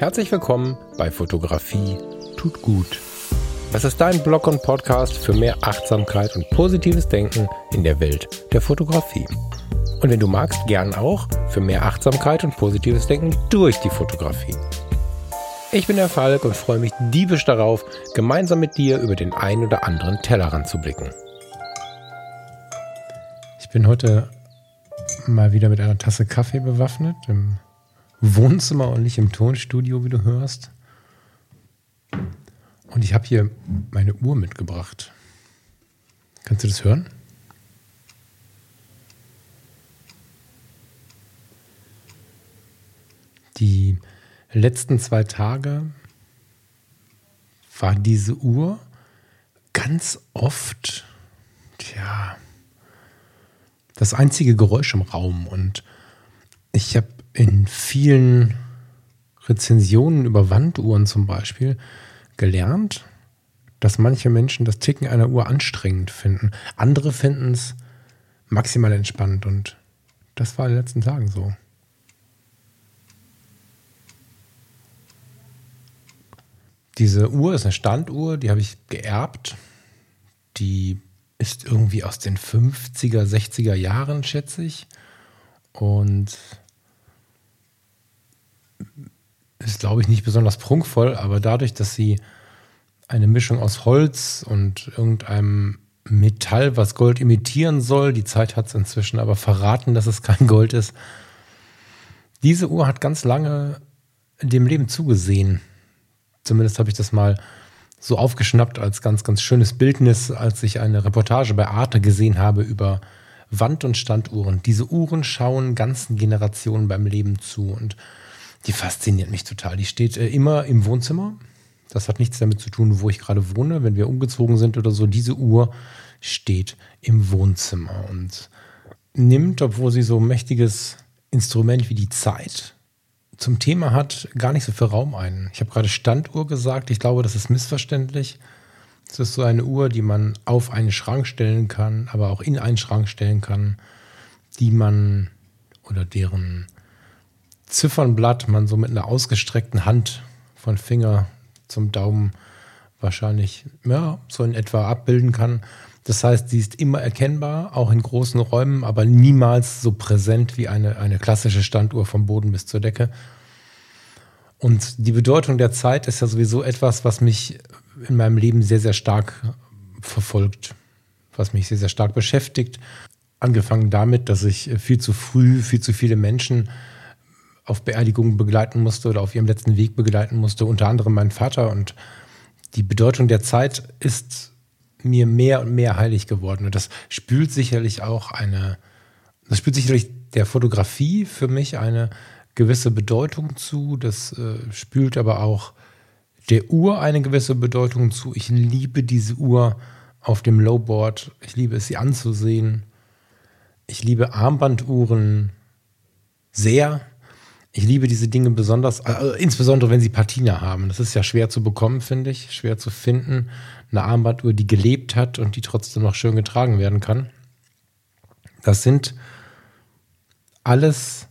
Herzlich willkommen bei Fotografie tut gut. Das ist dein Blog und Podcast für mehr Achtsamkeit und positives Denken in der Welt der Fotografie. Und wenn du magst, gern auch für mehr Achtsamkeit und positives Denken durch die Fotografie. Ich bin der Falk und freue mich diebisch darauf, gemeinsam mit dir über den ein oder anderen Tellerrand zu blicken. Ich bin heute mal wieder mit einer Tasse Kaffee bewaffnet im Wohnzimmer und nicht im Tonstudio, wie du hörst. Und ich habe hier meine Uhr mitgebracht. Kannst du das hören? Die letzten zwei Tage war diese Uhr ganz oft, tja, das einzige Geräusch im Raum. Und ich habe in vielen Rezensionen über Wanduhren zum Beispiel gelernt, dass manche Menschen das Ticken einer Uhr anstrengend finden. Andere finden es maximal entspannt und das war in den letzten Tagen so. Diese Uhr ist eine Standuhr, die habe ich geerbt. Die ist irgendwie aus den 50er, 60er Jahren, schätze ich. Und ist, glaube ich, nicht besonders prunkvoll, aber dadurch, dass sie eine Mischung aus Holz und irgendeinem Metall, was Gold imitieren soll, die Zeit hat es inzwischen aber verraten, dass es kein Gold ist. Diese Uhr hat ganz lange dem Leben zugesehen. Zumindest habe ich das mal so aufgeschnappt als ganz, ganz schönes Bildnis, als ich eine Reportage bei Arte gesehen habe über Wand- und Standuhren. Diese Uhren schauen ganzen Generationen beim Leben zu und die fasziniert mich total. Die steht äh, immer im Wohnzimmer. Das hat nichts damit zu tun, wo ich gerade wohne. Wenn wir umgezogen sind oder so, diese Uhr steht im Wohnzimmer und nimmt, obwohl sie so ein mächtiges Instrument wie die Zeit zum Thema hat, gar nicht so viel Raum ein. Ich habe gerade Standuhr gesagt. Ich glaube, das ist missverständlich. Es ist so eine Uhr, die man auf einen Schrank stellen kann, aber auch in einen Schrank stellen kann, die man oder deren Ziffernblatt man so mit einer ausgestreckten Hand von Finger zum Daumen wahrscheinlich ja, so in etwa abbilden kann. Das heißt, sie ist immer erkennbar, auch in großen Räumen, aber niemals so präsent wie eine, eine klassische Standuhr vom Boden bis zur Decke. Und die Bedeutung der Zeit ist ja sowieso etwas, was mich in meinem Leben sehr, sehr stark verfolgt, was mich sehr, sehr stark beschäftigt. Angefangen damit, dass ich viel zu früh, viel zu viele Menschen auf Beerdigungen begleiten musste oder auf ihrem letzten Weg begleiten musste, unter anderem mein Vater. Und die Bedeutung der Zeit ist mir mehr und mehr heilig geworden. Und das spült sicherlich auch eine, das spült sicherlich der Fotografie für mich eine gewisse Bedeutung zu. Das äh, spült aber auch der Uhr eine gewisse Bedeutung zu. Ich liebe diese Uhr auf dem Lowboard. Ich liebe es, sie anzusehen. Ich liebe Armbanduhren sehr. Ich liebe diese Dinge besonders, also insbesondere wenn sie Patina haben. Das ist ja schwer zu bekommen, finde ich, schwer zu finden. Eine Armbanduhr, die gelebt hat und die trotzdem noch schön getragen werden kann. Das sind alles,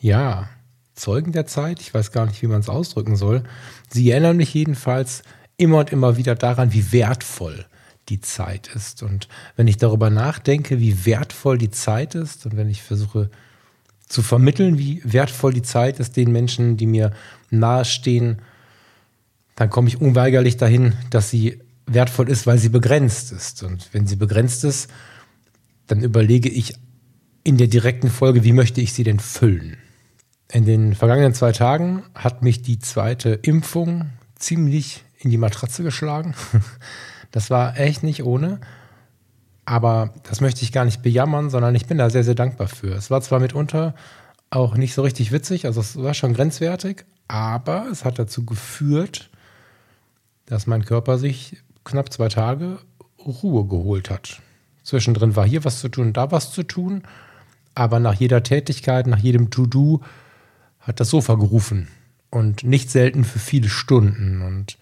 ja, Zeugen der Zeit. Ich weiß gar nicht, wie man es ausdrücken soll. Sie erinnern mich jedenfalls immer und immer wieder daran, wie wertvoll die Zeit ist. Und wenn ich darüber nachdenke, wie wertvoll die Zeit ist und wenn ich versuche, zu vermitteln, wie wertvoll die Zeit ist den Menschen, die mir nahestehen, dann komme ich unweigerlich dahin, dass sie wertvoll ist, weil sie begrenzt ist. Und wenn sie begrenzt ist, dann überlege ich in der direkten Folge, wie möchte ich sie denn füllen? In den vergangenen zwei Tagen hat mich die zweite Impfung ziemlich in die Matratze geschlagen. Das war echt nicht ohne. Aber das möchte ich gar nicht bejammern, sondern ich bin da sehr, sehr dankbar für. Es war zwar mitunter auch nicht so richtig witzig, also es war schon grenzwertig, aber es hat dazu geführt, dass mein Körper sich knapp zwei Tage Ruhe geholt hat. Zwischendrin war hier was zu tun, da was zu tun, aber nach jeder Tätigkeit, nach jedem To-Do hat das Sofa gerufen und nicht selten für viele Stunden. Und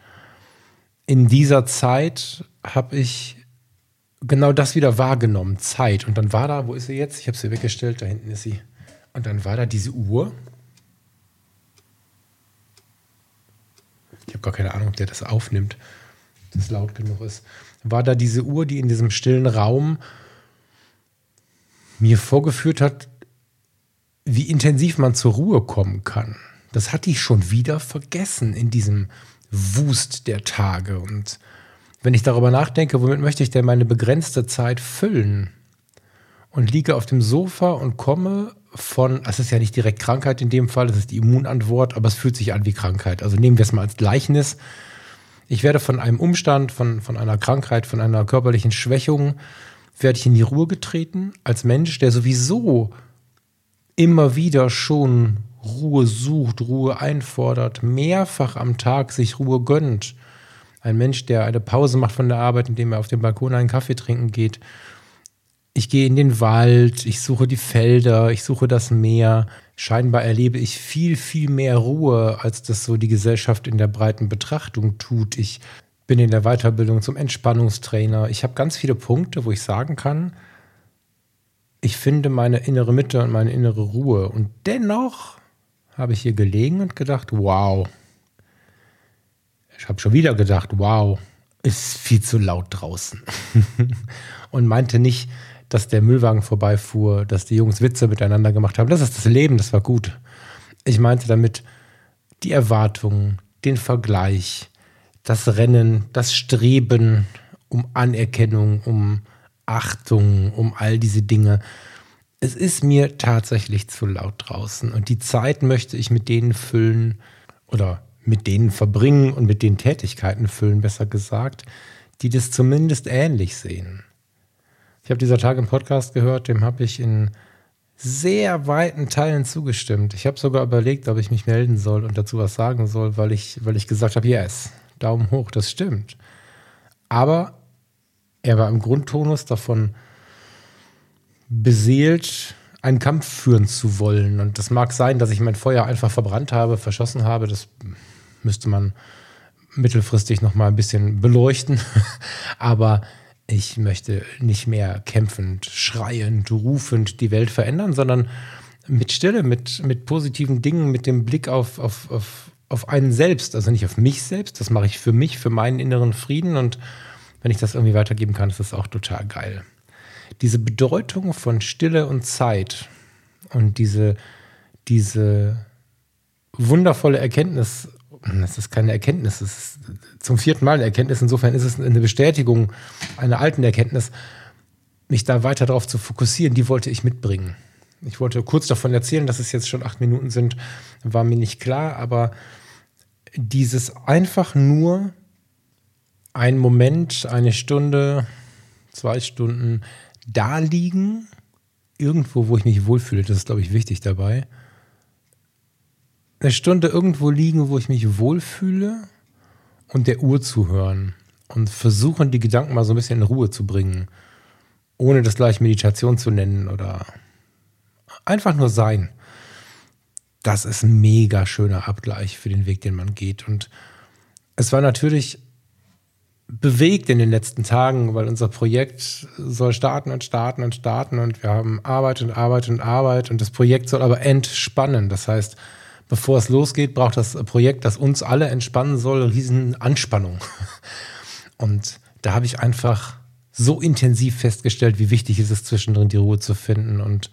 in dieser Zeit habe ich genau das wieder wahrgenommen, Zeit. Und dann war da, wo ist sie jetzt? Ich habe sie weggestellt, da hinten ist sie. Und dann war da diese Uhr. ich habe gar keine Ahnung, ob der das aufnimmt, dass laut genug ist, war da diese Uhr, die in diesem stillen Raum mir vorgeführt hat, wie intensiv man zur Ruhe kommen kann. Das hatte ich schon wieder vergessen in diesem Wust der Tage. Und wenn ich darüber nachdenke, womit möchte ich denn meine begrenzte Zeit füllen? Und liege auf dem Sofa und komme von, es ist ja nicht direkt Krankheit in dem Fall, es ist die Immunantwort, aber es fühlt sich an wie Krankheit. Also nehmen wir es mal als Gleichnis. Ich werde von einem Umstand, von, von einer Krankheit, von einer körperlichen Schwächung, werde ich in die Ruhe getreten, als Mensch, der sowieso immer wieder schon Ruhe sucht, Ruhe einfordert, mehrfach am Tag sich Ruhe gönnt. Ein Mensch, der eine Pause macht von der Arbeit, indem er auf dem Balkon einen Kaffee trinken geht. Ich gehe in den Wald, ich suche die Felder, ich suche das Meer. Scheinbar erlebe ich viel, viel mehr Ruhe, als das so die Gesellschaft in der breiten Betrachtung tut. Ich bin in der Weiterbildung zum Entspannungstrainer. Ich habe ganz viele Punkte, wo ich sagen kann, ich finde meine innere Mitte und meine innere Ruhe. Und dennoch habe ich hier gelegen und gedacht, wow. Ich habe schon wieder gedacht, wow, ist viel zu laut draußen. und meinte nicht, dass der Müllwagen vorbeifuhr, dass die Jungs Witze miteinander gemacht haben. Das ist das Leben, das war gut. Ich meinte damit die Erwartungen, den Vergleich, das Rennen, das Streben um Anerkennung, um Achtung, um all diese Dinge. Es ist mir tatsächlich zu laut draußen und die Zeit möchte ich mit denen füllen oder mit denen verbringen und mit den Tätigkeiten füllen, besser gesagt, die das zumindest ähnlich sehen. Ich habe dieser Tag im Podcast gehört, dem habe ich in sehr weiten Teilen zugestimmt. Ich habe sogar überlegt, ob ich mich melden soll und dazu was sagen soll, weil ich, weil ich gesagt habe, yes, Daumen hoch, das stimmt. Aber er war im Grundtonus davon beseelt, einen Kampf führen zu wollen. Und das mag sein, dass ich mein Feuer einfach verbrannt habe, verschossen habe. Das müsste man mittelfristig noch mal ein bisschen beleuchten. Aber ich möchte nicht mehr kämpfend, schreiend, rufend die Welt verändern, sondern mit Stille, mit, mit positiven Dingen, mit dem Blick auf, auf, auf, auf einen selbst, also nicht auf mich selbst, das mache ich für mich, für meinen inneren Frieden und wenn ich das irgendwie weitergeben kann, ist das auch total geil. Diese Bedeutung von Stille und Zeit und diese, diese wundervolle Erkenntnis, das ist keine Erkenntnis, es ist zum vierten Mal eine Erkenntnis, insofern ist es eine Bestätigung einer alten Erkenntnis, mich da weiter darauf zu fokussieren, die wollte ich mitbringen. Ich wollte kurz davon erzählen, dass es jetzt schon acht Minuten sind, war mir nicht klar, aber dieses einfach nur ein Moment, eine Stunde, zwei Stunden da liegen, irgendwo, wo ich mich wohlfühle, das ist, glaube ich, wichtig dabei. Eine Stunde irgendwo liegen, wo ich mich wohlfühle und der Uhr zuhören und versuchen, die Gedanken mal so ein bisschen in Ruhe zu bringen, ohne das gleich Meditation zu nennen oder einfach nur sein. Das ist ein mega schöner Abgleich für den Weg, den man geht. Und es war natürlich bewegt in den letzten Tagen, weil unser Projekt soll starten und starten und starten und wir haben Arbeit und Arbeit und Arbeit und das Projekt soll aber entspannen. Das heißt, bevor es losgeht, braucht das Projekt, das uns alle entspannen soll, riesen Anspannung. Und da habe ich einfach so intensiv festgestellt, wie wichtig es ist, zwischendrin die Ruhe zu finden und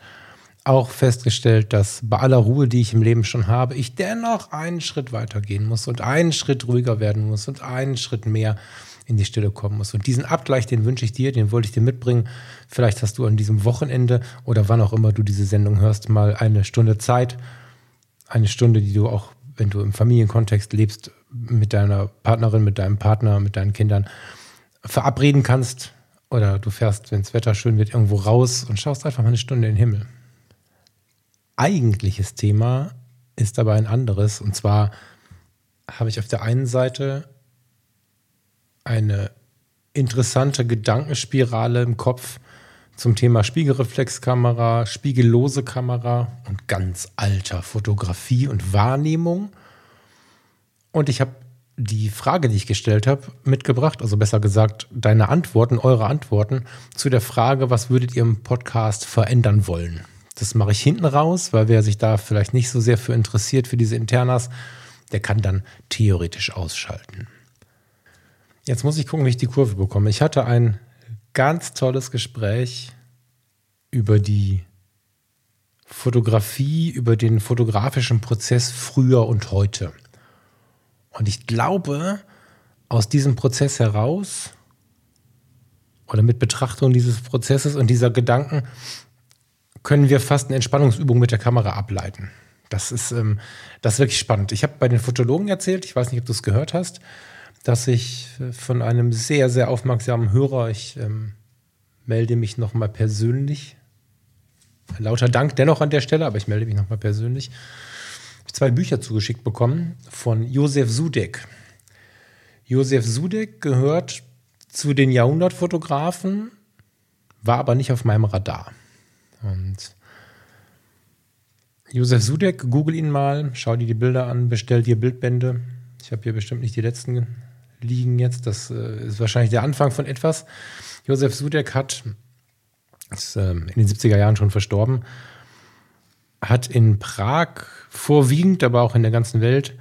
auch festgestellt, dass bei aller Ruhe, die ich im Leben schon habe, ich dennoch einen Schritt weiter gehen muss und einen Schritt ruhiger werden muss und einen Schritt mehr in die Stille kommen muss. Und diesen Abgleich, den wünsche ich dir, den wollte ich dir mitbringen. Vielleicht hast du an diesem Wochenende oder wann auch immer du diese Sendung hörst, mal eine Stunde Zeit. Eine Stunde, die du auch, wenn du im Familienkontext lebst, mit deiner Partnerin, mit deinem Partner, mit deinen Kindern verabreden kannst. Oder du fährst, wenn das Wetter schön wird, irgendwo raus und schaust einfach mal eine Stunde in den Himmel. Eigentliches Thema ist aber ein anderes. Und zwar habe ich auf der einen Seite eine interessante Gedankenspirale im Kopf zum Thema Spiegelreflexkamera, spiegellose Kamera und ganz alter Fotografie und Wahrnehmung. Und ich habe die Frage, die ich gestellt habe, mitgebracht, also besser gesagt, deine Antworten, eure Antworten zu der Frage, was würdet ihr im Podcast verändern wollen? Das mache ich hinten raus, weil wer sich da vielleicht nicht so sehr für interessiert, für diese Internas, Der kann dann theoretisch ausschalten. Jetzt muss ich gucken, wie ich die Kurve bekomme. Ich hatte ein ganz tolles Gespräch über die Fotografie, über den fotografischen Prozess früher und heute. Und ich glaube, aus diesem Prozess heraus oder mit Betrachtung dieses Prozesses und dieser Gedanken können wir fast eine Entspannungsübung mit der Kamera ableiten. Das ist, ähm, das ist wirklich spannend. Ich habe bei den Fotologen erzählt, ich weiß nicht, ob du es gehört hast, dass ich von einem sehr, sehr aufmerksamen Hörer, ich ähm, melde mich nochmal persönlich, lauter Dank dennoch an der Stelle, aber ich melde mich nochmal persönlich, zwei Bücher zugeschickt bekommen von Josef Sudek. Josef Sudek gehört zu den Jahrhundertfotografen, war aber nicht auf meinem Radar. Und Josef Sudek, google ihn mal, schau dir die Bilder an, bestell dir Bildbände. Ich habe hier bestimmt nicht die letzten liegen jetzt. Das äh, ist wahrscheinlich der Anfang von etwas. Josef Sudek hat, ist äh, in den 70er Jahren schon verstorben, hat in Prag vorwiegend, aber auch in der ganzen Welt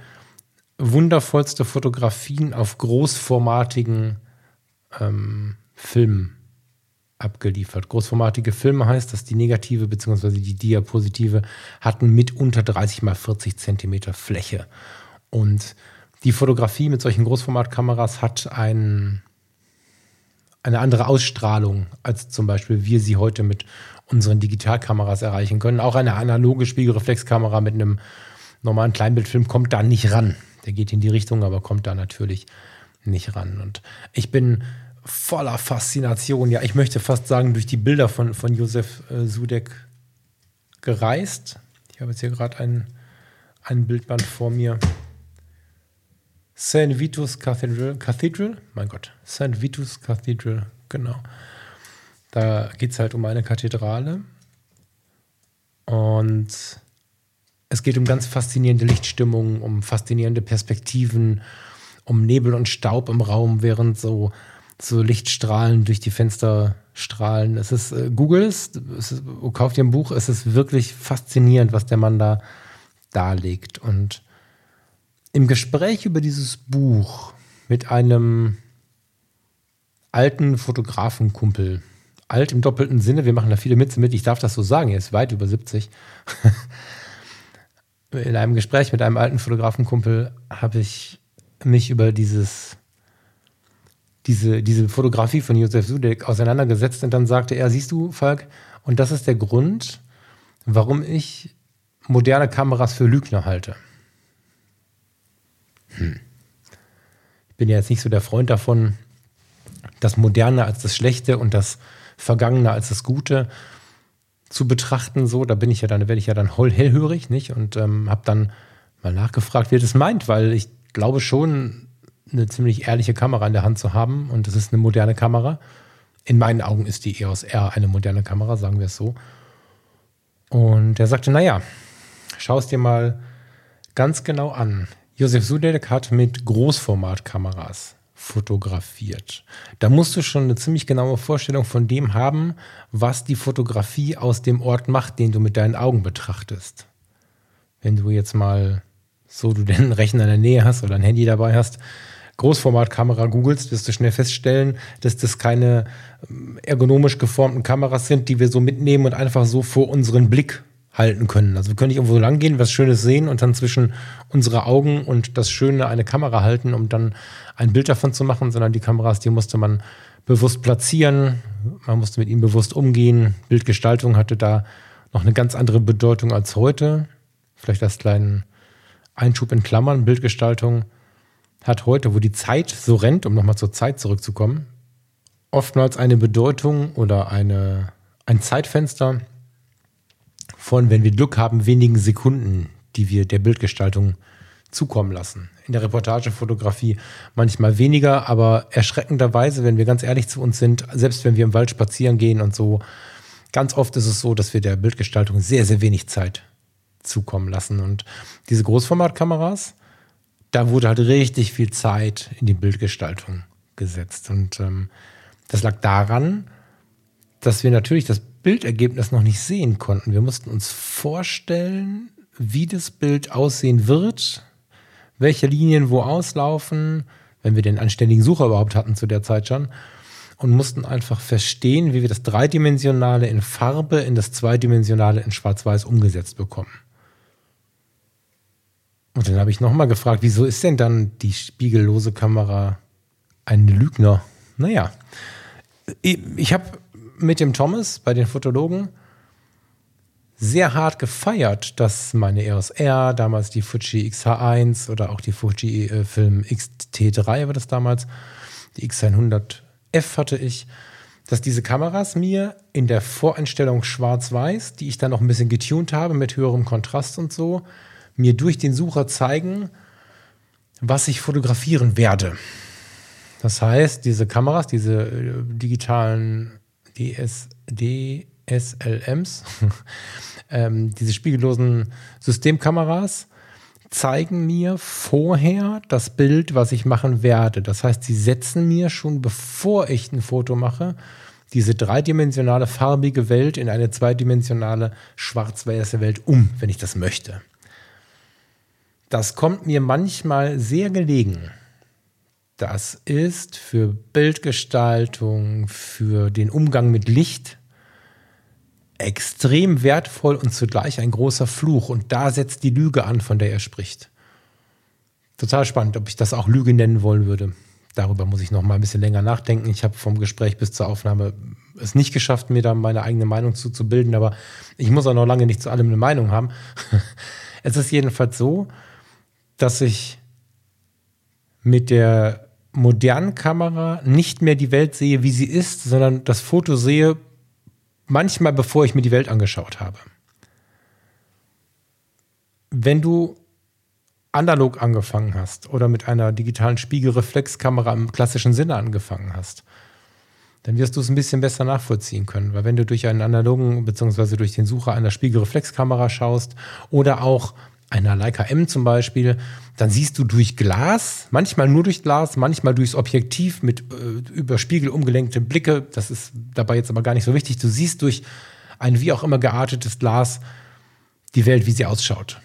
wundervollste Fotografien auf großformatigen ähm, Filmen abgeliefert. Großformatige Filme heißt, dass die negative bzw. die Diapositive hatten mitunter 30 mal 40 Zentimeter Fläche. Und die Fotografie mit solchen Großformatkameras hat ein, eine andere Ausstrahlung, als zum Beispiel wir sie heute mit unseren Digitalkameras erreichen können. Auch eine analoge Spiegelreflexkamera mit einem normalen Kleinbildfilm kommt da nicht ran. Der geht in die Richtung, aber kommt da natürlich nicht ran. Und ich bin voller Faszination, ja, ich möchte fast sagen, durch die Bilder von, von Josef äh, Sudek gereist. Ich habe jetzt hier gerade ein, ein Bildband vor mir. St. Vitus Cathedral, Cathedral, mein Gott, St. Vitus Cathedral, genau. Da geht es halt um eine Kathedrale und es geht um ganz faszinierende Lichtstimmungen, um faszinierende Perspektiven, um Nebel und Staub im Raum, während so so Lichtstrahlen durch die Fenster strahlen. Es ist, äh, Google es, kauft ihr ein Buch, es ist wirklich faszinierend, was der Mann da darlegt. Und im Gespräch über dieses Buch mit einem alten Fotografenkumpel, alt im doppelten Sinne, wir machen da viele Mütze mit, ich darf das so sagen, er ist weit über 70. In einem Gespräch mit einem alten Fotografenkumpel habe ich mich über dieses diese, diese Fotografie von Josef Sudek auseinandergesetzt und dann sagte er, siehst du, Falk, und das ist der Grund, warum ich moderne Kameras für Lügner halte. Hm. Ich bin ja jetzt nicht so der Freund davon, das Moderne als das Schlechte und das Vergangene als das Gute zu betrachten. So, da bin ich ja dann, werde ich ja dann hellhörig, nicht? Und ähm, habe dann mal nachgefragt, wie er das meint, weil ich glaube schon, eine ziemlich ehrliche Kamera in der Hand zu haben und das ist eine moderne Kamera. In meinen Augen ist die EOS R eine moderne Kamera, sagen wir es so. Und er sagte, naja, schau es dir mal ganz genau an. Josef Sudek hat mit Großformatkameras fotografiert. Da musst du schon eine ziemlich genaue Vorstellung von dem haben, was die Fotografie aus dem Ort macht, den du mit deinen Augen betrachtest. Wenn du jetzt mal so du den Rechner in der Nähe hast oder ein Handy dabei hast, Großformatkamera googelst, wirst du schnell feststellen, dass das keine ähm, ergonomisch geformten Kameras sind, die wir so mitnehmen und einfach so vor unseren Blick halten können. Also wir können nicht irgendwo lang gehen, was Schönes sehen und dann zwischen unsere Augen und das Schöne eine Kamera halten, um dann ein Bild davon zu machen, sondern die Kameras, die musste man bewusst platzieren, man musste mit ihnen bewusst umgehen. Bildgestaltung hatte da noch eine ganz andere Bedeutung als heute. Vielleicht als kleinen Einschub in Klammern, Bildgestaltung hat heute, wo die Zeit so rennt, um nochmal zur Zeit zurückzukommen, oftmals eine Bedeutung oder eine, ein Zeitfenster von, wenn wir Glück haben, wenigen Sekunden, die wir der Bildgestaltung zukommen lassen. In der Reportagefotografie manchmal weniger, aber erschreckenderweise, wenn wir ganz ehrlich zu uns sind, selbst wenn wir im Wald spazieren gehen und so, ganz oft ist es so, dass wir der Bildgestaltung sehr, sehr wenig Zeit zukommen lassen. Und diese Großformatkameras, da wurde halt richtig viel Zeit in die Bildgestaltung gesetzt. Und ähm, das lag daran, dass wir natürlich das Bildergebnis noch nicht sehen konnten. Wir mussten uns vorstellen, wie das Bild aussehen wird, welche Linien wo auslaufen, wenn wir den anständigen Sucher überhaupt hatten zu der Zeit schon, und mussten einfach verstehen, wie wir das Dreidimensionale in Farbe in das Zweidimensionale in Schwarz-Weiß umgesetzt bekommen. Und dann habe ich nochmal gefragt, wieso ist denn dann die spiegellose Kamera ein Lügner? Naja, ich habe mit dem Thomas bei den Fotologen sehr hart gefeiert, dass meine EOS R, damals die Fuji XH1 oder auch die Fuji äh, Film XT3 war das damals, die X100F hatte ich, dass diese Kameras mir in der Voreinstellung schwarz-weiß, die ich dann noch ein bisschen getuned habe mit höherem Kontrast und so, mir durch den Sucher zeigen, was ich fotografieren werde. Das heißt, diese Kameras, diese äh, digitalen DS, DSLMs, ähm, diese spiegellosen Systemkameras, zeigen mir vorher das Bild, was ich machen werde. Das heißt, sie setzen mir schon, bevor ich ein Foto mache, diese dreidimensionale farbige Welt in eine zweidimensionale schwarz-weiße Welt um, wenn ich das möchte. Das kommt mir manchmal sehr gelegen. Das ist für Bildgestaltung, für den Umgang mit Licht extrem wertvoll und zugleich ein großer Fluch. Und da setzt die Lüge an, von der er spricht. Total spannend, ob ich das auch Lüge nennen wollen würde. Darüber muss ich noch mal ein bisschen länger nachdenken. Ich habe vom Gespräch bis zur Aufnahme es nicht geschafft, mir da meine eigene Meinung zuzubilden, aber ich muss auch noch lange nicht zu allem eine Meinung haben. es ist jedenfalls so, dass ich mit der modernen Kamera nicht mehr die Welt sehe, wie sie ist, sondern das Foto sehe, manchmal bevor ich mir die Welt angeschaut habe. Wenn du analog angefangen hast oder mit einer digitalen Spiegelreflexkamera im klassischen Sinne angefangen hast, dann wirst du es ein bisschen besser nachvollziehen können. Weil wenn du durch einen analogen bzw. durch den Sucher einer Spiegelreflexkamera schaust oder auch einer Leica M zum Beispiel, dann siehst du durch Glas, manchmal nur durch Glas, manchmal durchs Objektiv mit äh, über Spiegel umgelenkte Blicke. Das ist dabei jetzt aber gar nicht so wichtig. Du siehst durch ein wie auch immer geartetes Glas die Welt, wie sie ausschaut.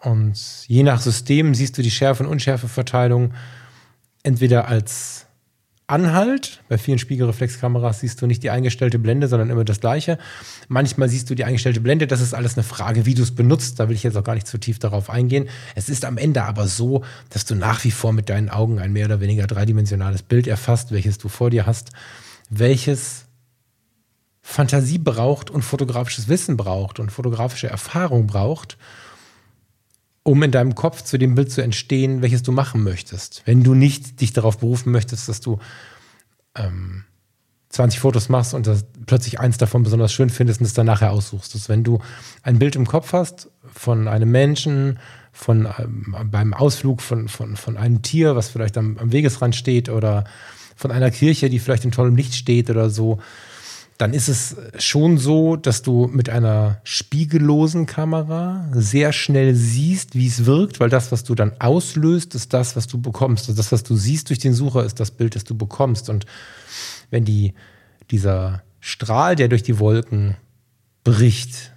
Und je nach System siehst du die Schärfe- und Unschärfeverteilung entweder als Anhalt. Bei vielen Spiegelreflexkameras siehst du nicht die eingestellte Blende, sondern immer das gleiche. Manchmal siehst du die eingestellte Blende. Das ist alles eine Frage, wie du es benutzt. Da will ich jetzt auch gar nicht zu tief darauf eingehen. Es ist am Ende aber so, dass du nach wie vor mit deinen Augen ein mehr oder weniger dreidimensionales Bild erfasst, welches du vor dir hast, welches Fantasie braucht und fotografisches Wissen braucht und fotografische Erfahrung braucht um in deinem Kopf zu dem Bild zu entstehen, welches du machen möchtest. Wenn du nicht dich darauf berufen möchtest, dass du ähm, 20 Fotos machst und das, plötzlich eins davon besonders schön findest und es dann nachher aussuchst. Dass wenn du ein Bild im Kopf hast von einem Menschen, von ähm, beim Ausflug von, von, von einem Tier, was vielleicht am, am Wegesrand steht oder von einer Kirche, die vielleicht in tollem Licht steht oder so, dann ist es schon so, dass du mit einer spiegellosen Kamera sehr schnell siehst, wie es wirkt, weil das, was du dann auslöst, ist das, was du bekommst. Also das, was du siehst durch den Sucher, ist das Bild, das du bekommst. Und wenn die, dieser Strahl, der durch die Wolken bricht,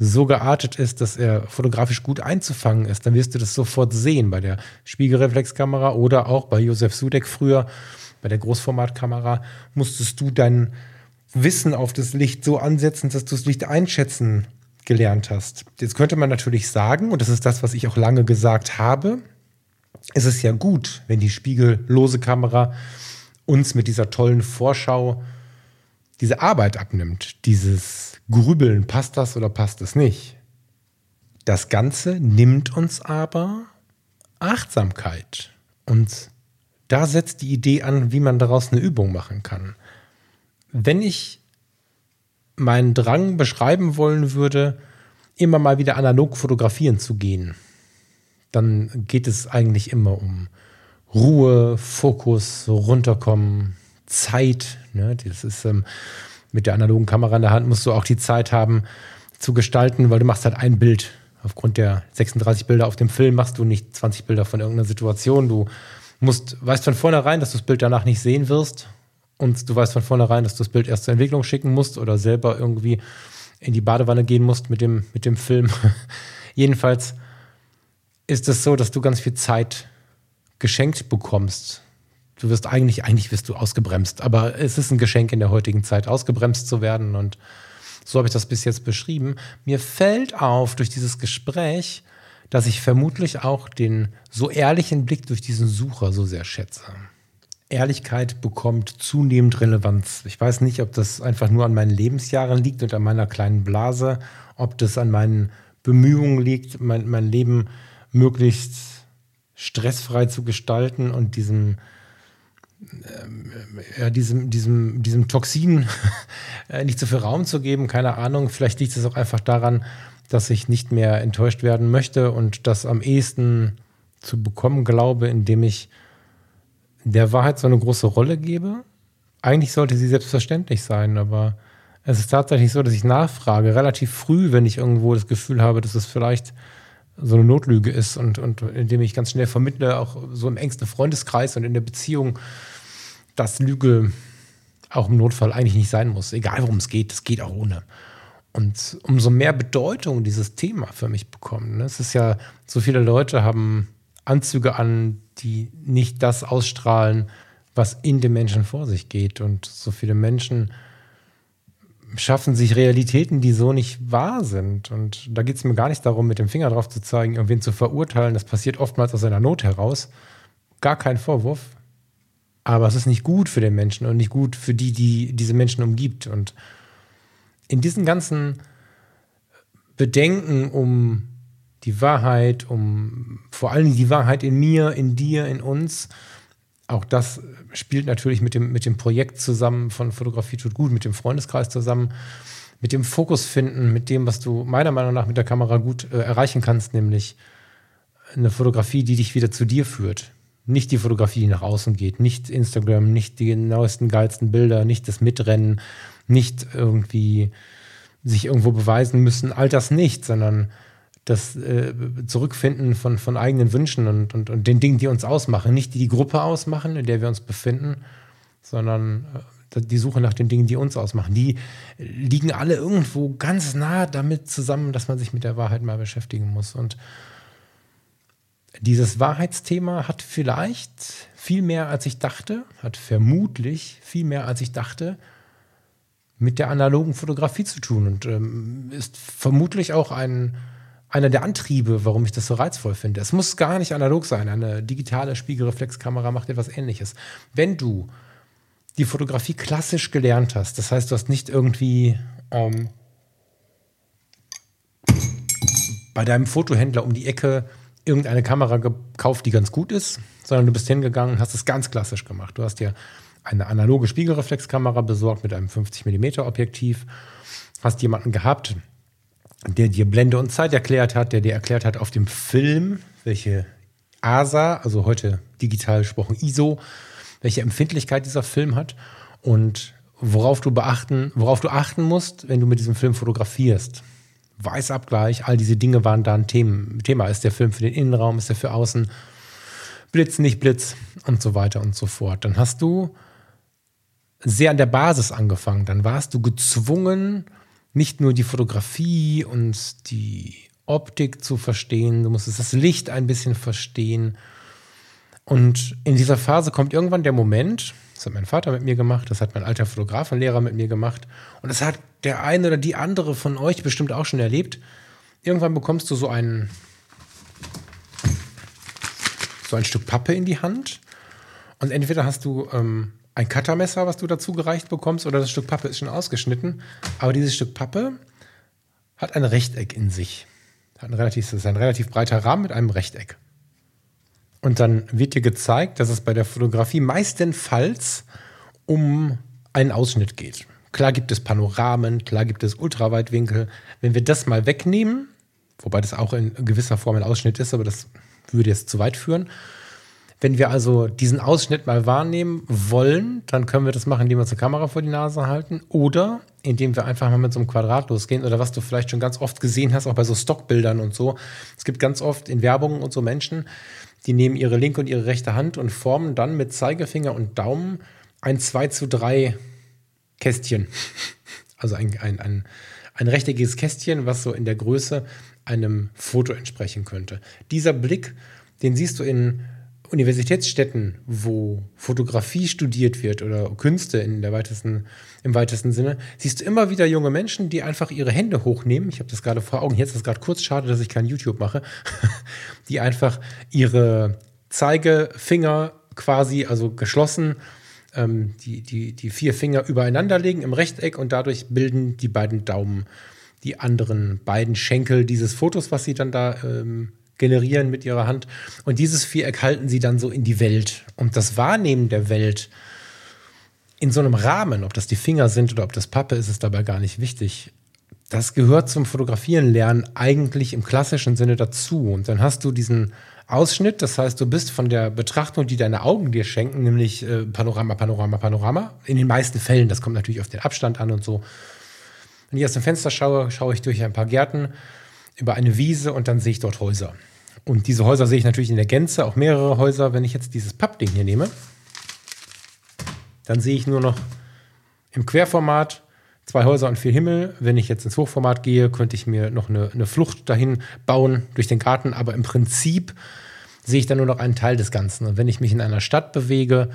so geartet ist, dass er fotografisch gut einzufangen ist, dann wirst du das sofort sehen bei der Spiegelreflexkamera oder auch bei Josef Sudek früher, bei der Großformatkamera, musstest du deinen Wissen auf das Licht so ansetzen, dass du das Licht einschätzen gelernt hast. Jetzt könnte man natürlich sagen, und das ist das, was ich auch lange gesagt habe, es ist ja gut, wenn die spiegellose Kamera uns mit dieser tollen Vorschau diese Arbeit abnimmt, dieses Grübeln, passt das oder passt es nicht. Das Ganze nimmt uns aber Achtsamkeit. Und da setzt die Idee an, wie man daraus eine Übung machen kann wenn ich meinen Drang beschreiben wollen würde, immer mal wieder analog fotografieren zu gehen, dann geht es eigentlich immer um Ruhe, Fokus, runterkommen, Zeit. Ne? Das ist ähm, mit der analogen Kamera in der Hand musst du auch die Zeit haben zu gestalten, weil du machst halt ein Bild. Aufgrund der 36 Bilder auf dem Film machst du nicht 20 Bilder von irgendeiner Situation. Du musst, weißt von vornherein, dass du das Bild danach nicht sehen wirst und du weißt von vornherein, dass du das Bild erst zur Entwicklung schicken musst oder selber irgendwie in die Badewanne gehen musst mit dem, mit dem Film. Jedenfalls ist es so, dass du ganz viel Zeit geschenkt bekommst. Du wirst eigentlich, eigentlich wirst du ausgebremst, aber es ist ein Geschenk in der heutigen Zeit, ausgebremst zu werden und so habe ich das bis jetzt beschrieben. Mir fällt auf durch dieses Gespräch, dass ich vermutlich auch den so ehrlichen Blick durch diesen Sucher so sehr schätze. Ehrlichkeit bekommt zunehmend Relevanz. Ich weiß nicht, ob das einfach nur an meinen Lebensjahren liegt und an meiner kleinen Blase, ob das an meinen Bemühungen liegt, mein, mein Leben möglichst stressfrei zu gestalten und diesem, äh, ja, diesem, diesem, diesem Toxin äh, nicht so viel Raum zu geben. Keine Ahnung. Vielleicht liegt es auch einfach daran, dass ich nicht mehr enttäuscht werden möchte und das am ehesten zu bekommen glaube, indem ich der Wahrheit so eine große Rolle gebe. Eigentlich sollte sie selbstverständlich sein, aber es ist tatsächlich so, dass ich nachfrage, relativ früh, wenn ich irgendwo das Gefühl habe, dass es vielleicht so eine Notlüge ist und, und indem ich ganz schnell vermittle, auch so im engsten Freundeskreis und in der Beziehung, dass Lüge auch im Notfall eigentlich nicht sein muss, egal worum es geht, es geht auch ohne. Und umso mehr Bedeutung dieses Thema für mich bekommt. Ne? Es ist ja, so viele Leute haben Anzüge an, die nicht das ausstrahlen, was in den Menschen vor sich geht. Und so viele Menschen schaffen sich Realitäten, die so nicht wahr sind. Und da geht es mir gar nicht darum, mit dem Finger drauf zu zeigen, irgendwen zu verurteilen. Das passiert oftmals aus einer Not heraus. Gar kein Vorwurf. Aber es ist nicht gut für den Menschen und nicht gut für die, die diese Menschen umgibt. Und in diesen ganzen Bedenken um die Wahrheit, um vor allem die Wahrheit in mir, in dir, in uns. Auch das spielt natürlich mit dem, mit dem Projekt zusammen von Fotografie tut gut, mit dem Freundeskreis zusammen, mit dem Fokus finden, mit dem, was du meiner Meinung nach mit der Kamera gut äh, erreichen kannst, nämlich eine Fotografie, die dich wieder zu dir führt. Nicht die Fotografie, die nach außen geht, nicht Instagram, nicht die neuesten, geilsten Bilder, nicht das Mitrennen, nicht irgendwie sich irgendwo beweisen müssen, all das nicht, sondern das äh, Zurückfinden von, von eigenen Wünschen und, und, und den Dingen, die uns ausmachen. Nicht die die Gruppe ausmachen, in der wir uns befinden, sondern äh, die Suche nach den Dingen, die uns ausmachen. Die liegen alle irgendwo ganz nah damit zusammen, dass man sich mit der Wahrheit mal beschäftigen muss. Und dieses Wahrheitsthema hat vielleicht viel mehr, als ich dachte, hat vermutlich viel mehr, als ich dachte, mit der analogen Fotografie zu tun und ähm, ist vermutlich auch ein einer der Antriebe, warum ich das so reizvoll finde. Es muss gar nicht analog sein. Eine digitale Spiegelreflexkamera macht etwas Ähnliches. Wenn du die Fotografie klassisch gelernt hast, das heißt, du hast nicht irgendwie ähm, bei deinem Fotohändler um die Ecke irgendeine Kamera gekauft, die ganz gut ist, sondern du bist hingegangen und hast es ganz klassisch gemacht. Du hast dir eine analoge Spiegelreflexkamera besorgt mit einem 50 mm Objektiv, hast jemanden gehabt, der dir Blende und Zeit erklärt hat, der dir erklärt hat auf dem Film, welche ASA, also heute digital gesprochen ISO, welche Empfindlichkeit dieser Film hat und worauf du beachten, worauf du achten musst, wenn du mit diesem Film fotografierst. Weißabgleich, all diese Dinge waren da ein Thema. Ist der Film für den Innenraum, ist der für außen? Blitz, nicht Blitz und so weiter und so fort. Dann hast du sehr an der Basis angefangen. Dann warst du gezwungen, nicht nur die Fotografie und die Optik zu verstehen, du musstest das Licht ein bisschen verstehen. Und in dieser Phase kommt irgendwann der Moment, das hat mein Vater mit mir gemacht, das hat mein alter Fotografenlehrer mit mir gemacht und das hat der eine oder die andere von euch bestimmt auch schon erlebt. Irgendwann bekommst du so ein, so ein Stück Pappe in die Hand und entweder hast du ähm, ein Cuttermesser, was du dazu gereicht bekommst, oder das Stück Pappe ist schon ausgeschnitten. Aber dieses Stück Pappe hat ein Rechteck in sich. Hat ein relativ, das ist ein relativ breiter Rahmen mit einem Rechteck. Und dann wird dir gezeigt, dass es bei der Fotografie meistenfalls um einen Ausschnitt geht. Klar gibt es Panoramen, klar gibt es Ultraweitwinkel. Wenn wir das mal wegnehmen, wobei das auch in gewisser Form ein Ausschnitt ist, aber das würde jetzt zu weit führen, wenn wir also diesen Ausschnitt mal wahrnehmen wollen, dann können wir das machen, indem wir uns eine Kamera vor die Nase halten oder indem wir einfach mal mit so einem Quadrat losgehen oder was du vielleicht schon ganz oft gesehen hast, auch bei so Stockbildern und so. Es gibt ganz oft in Werbungen und so Menschen, die nehmen ihre linke und ihre rechte Hand und formen dann mit Zeigefinger und Daumen ein 2 zu 3 Kästchen. Also ein, ein, ein, ein rechteckiges Kästchen, was so in der Größe einem Foto entsprechen könnte. Dieser Blick, den siehst du in Universitätsstädten, wo Fotografie studiert wird oder Künste in der weitesten, im weitesten Sinne, siehst du immer wieder junge Menschen, die einfach ihre Hände hochnehmen. Ich habe das gerade vor Augen, jetzt ist es gerade kurz schade, dass ich kein YouTube mache, die einfach ihre Zeigefinger quasi, also geschlossen, ähm, die, die, die vier Finger übereinander legen im Rechteck und dadurch bilden die beiden Daumen die anderen beiden Schenkel dieses Fotos, was sie dann da ähm, generieren mit ihrer Hand. Und dieses Viereck halten sie dann so in die Welt. Und das Wahrnehmen der Welt in so einem Rahmen, ob das die Finger sind oder ob das Pappe ist, ist dabei gar nicht wichtig. Das gehört zum Fotografieren lernen eigentlich im klassischen Sinne dazu. Und dann hast du diesen Ausschnitt, das heißt, du bist von der Betrachtung, die deine Augen dir schenken, nämlich äh, Panorama, Panorama, Panorama. In den meisten Fällen, das kommt natürlich auf den Abstand an und so. Wenn ich aus dem Fenster schaue, schaue ich durch ein paar Gärten über eine Wiese und dann sehe ich dort Häuser. Und diese Häuser sehe ich natürlich in der Gänze, auch mehrere Häuser. Wenn ich jetzt dieses Pappding hier nehme, dann sehe ich nur noch im Querformat zwei Häuser und viel Himmel. Wenn ich jetzt ins Hochformat gehe, könnte ich mir noch eine, eine Flucht dahin bauen durch den Garten. Aber im Prinzip sehe ich dann nur noch einen Teil des Ganzen. Und wenn ich mich in einer Stadt bewege,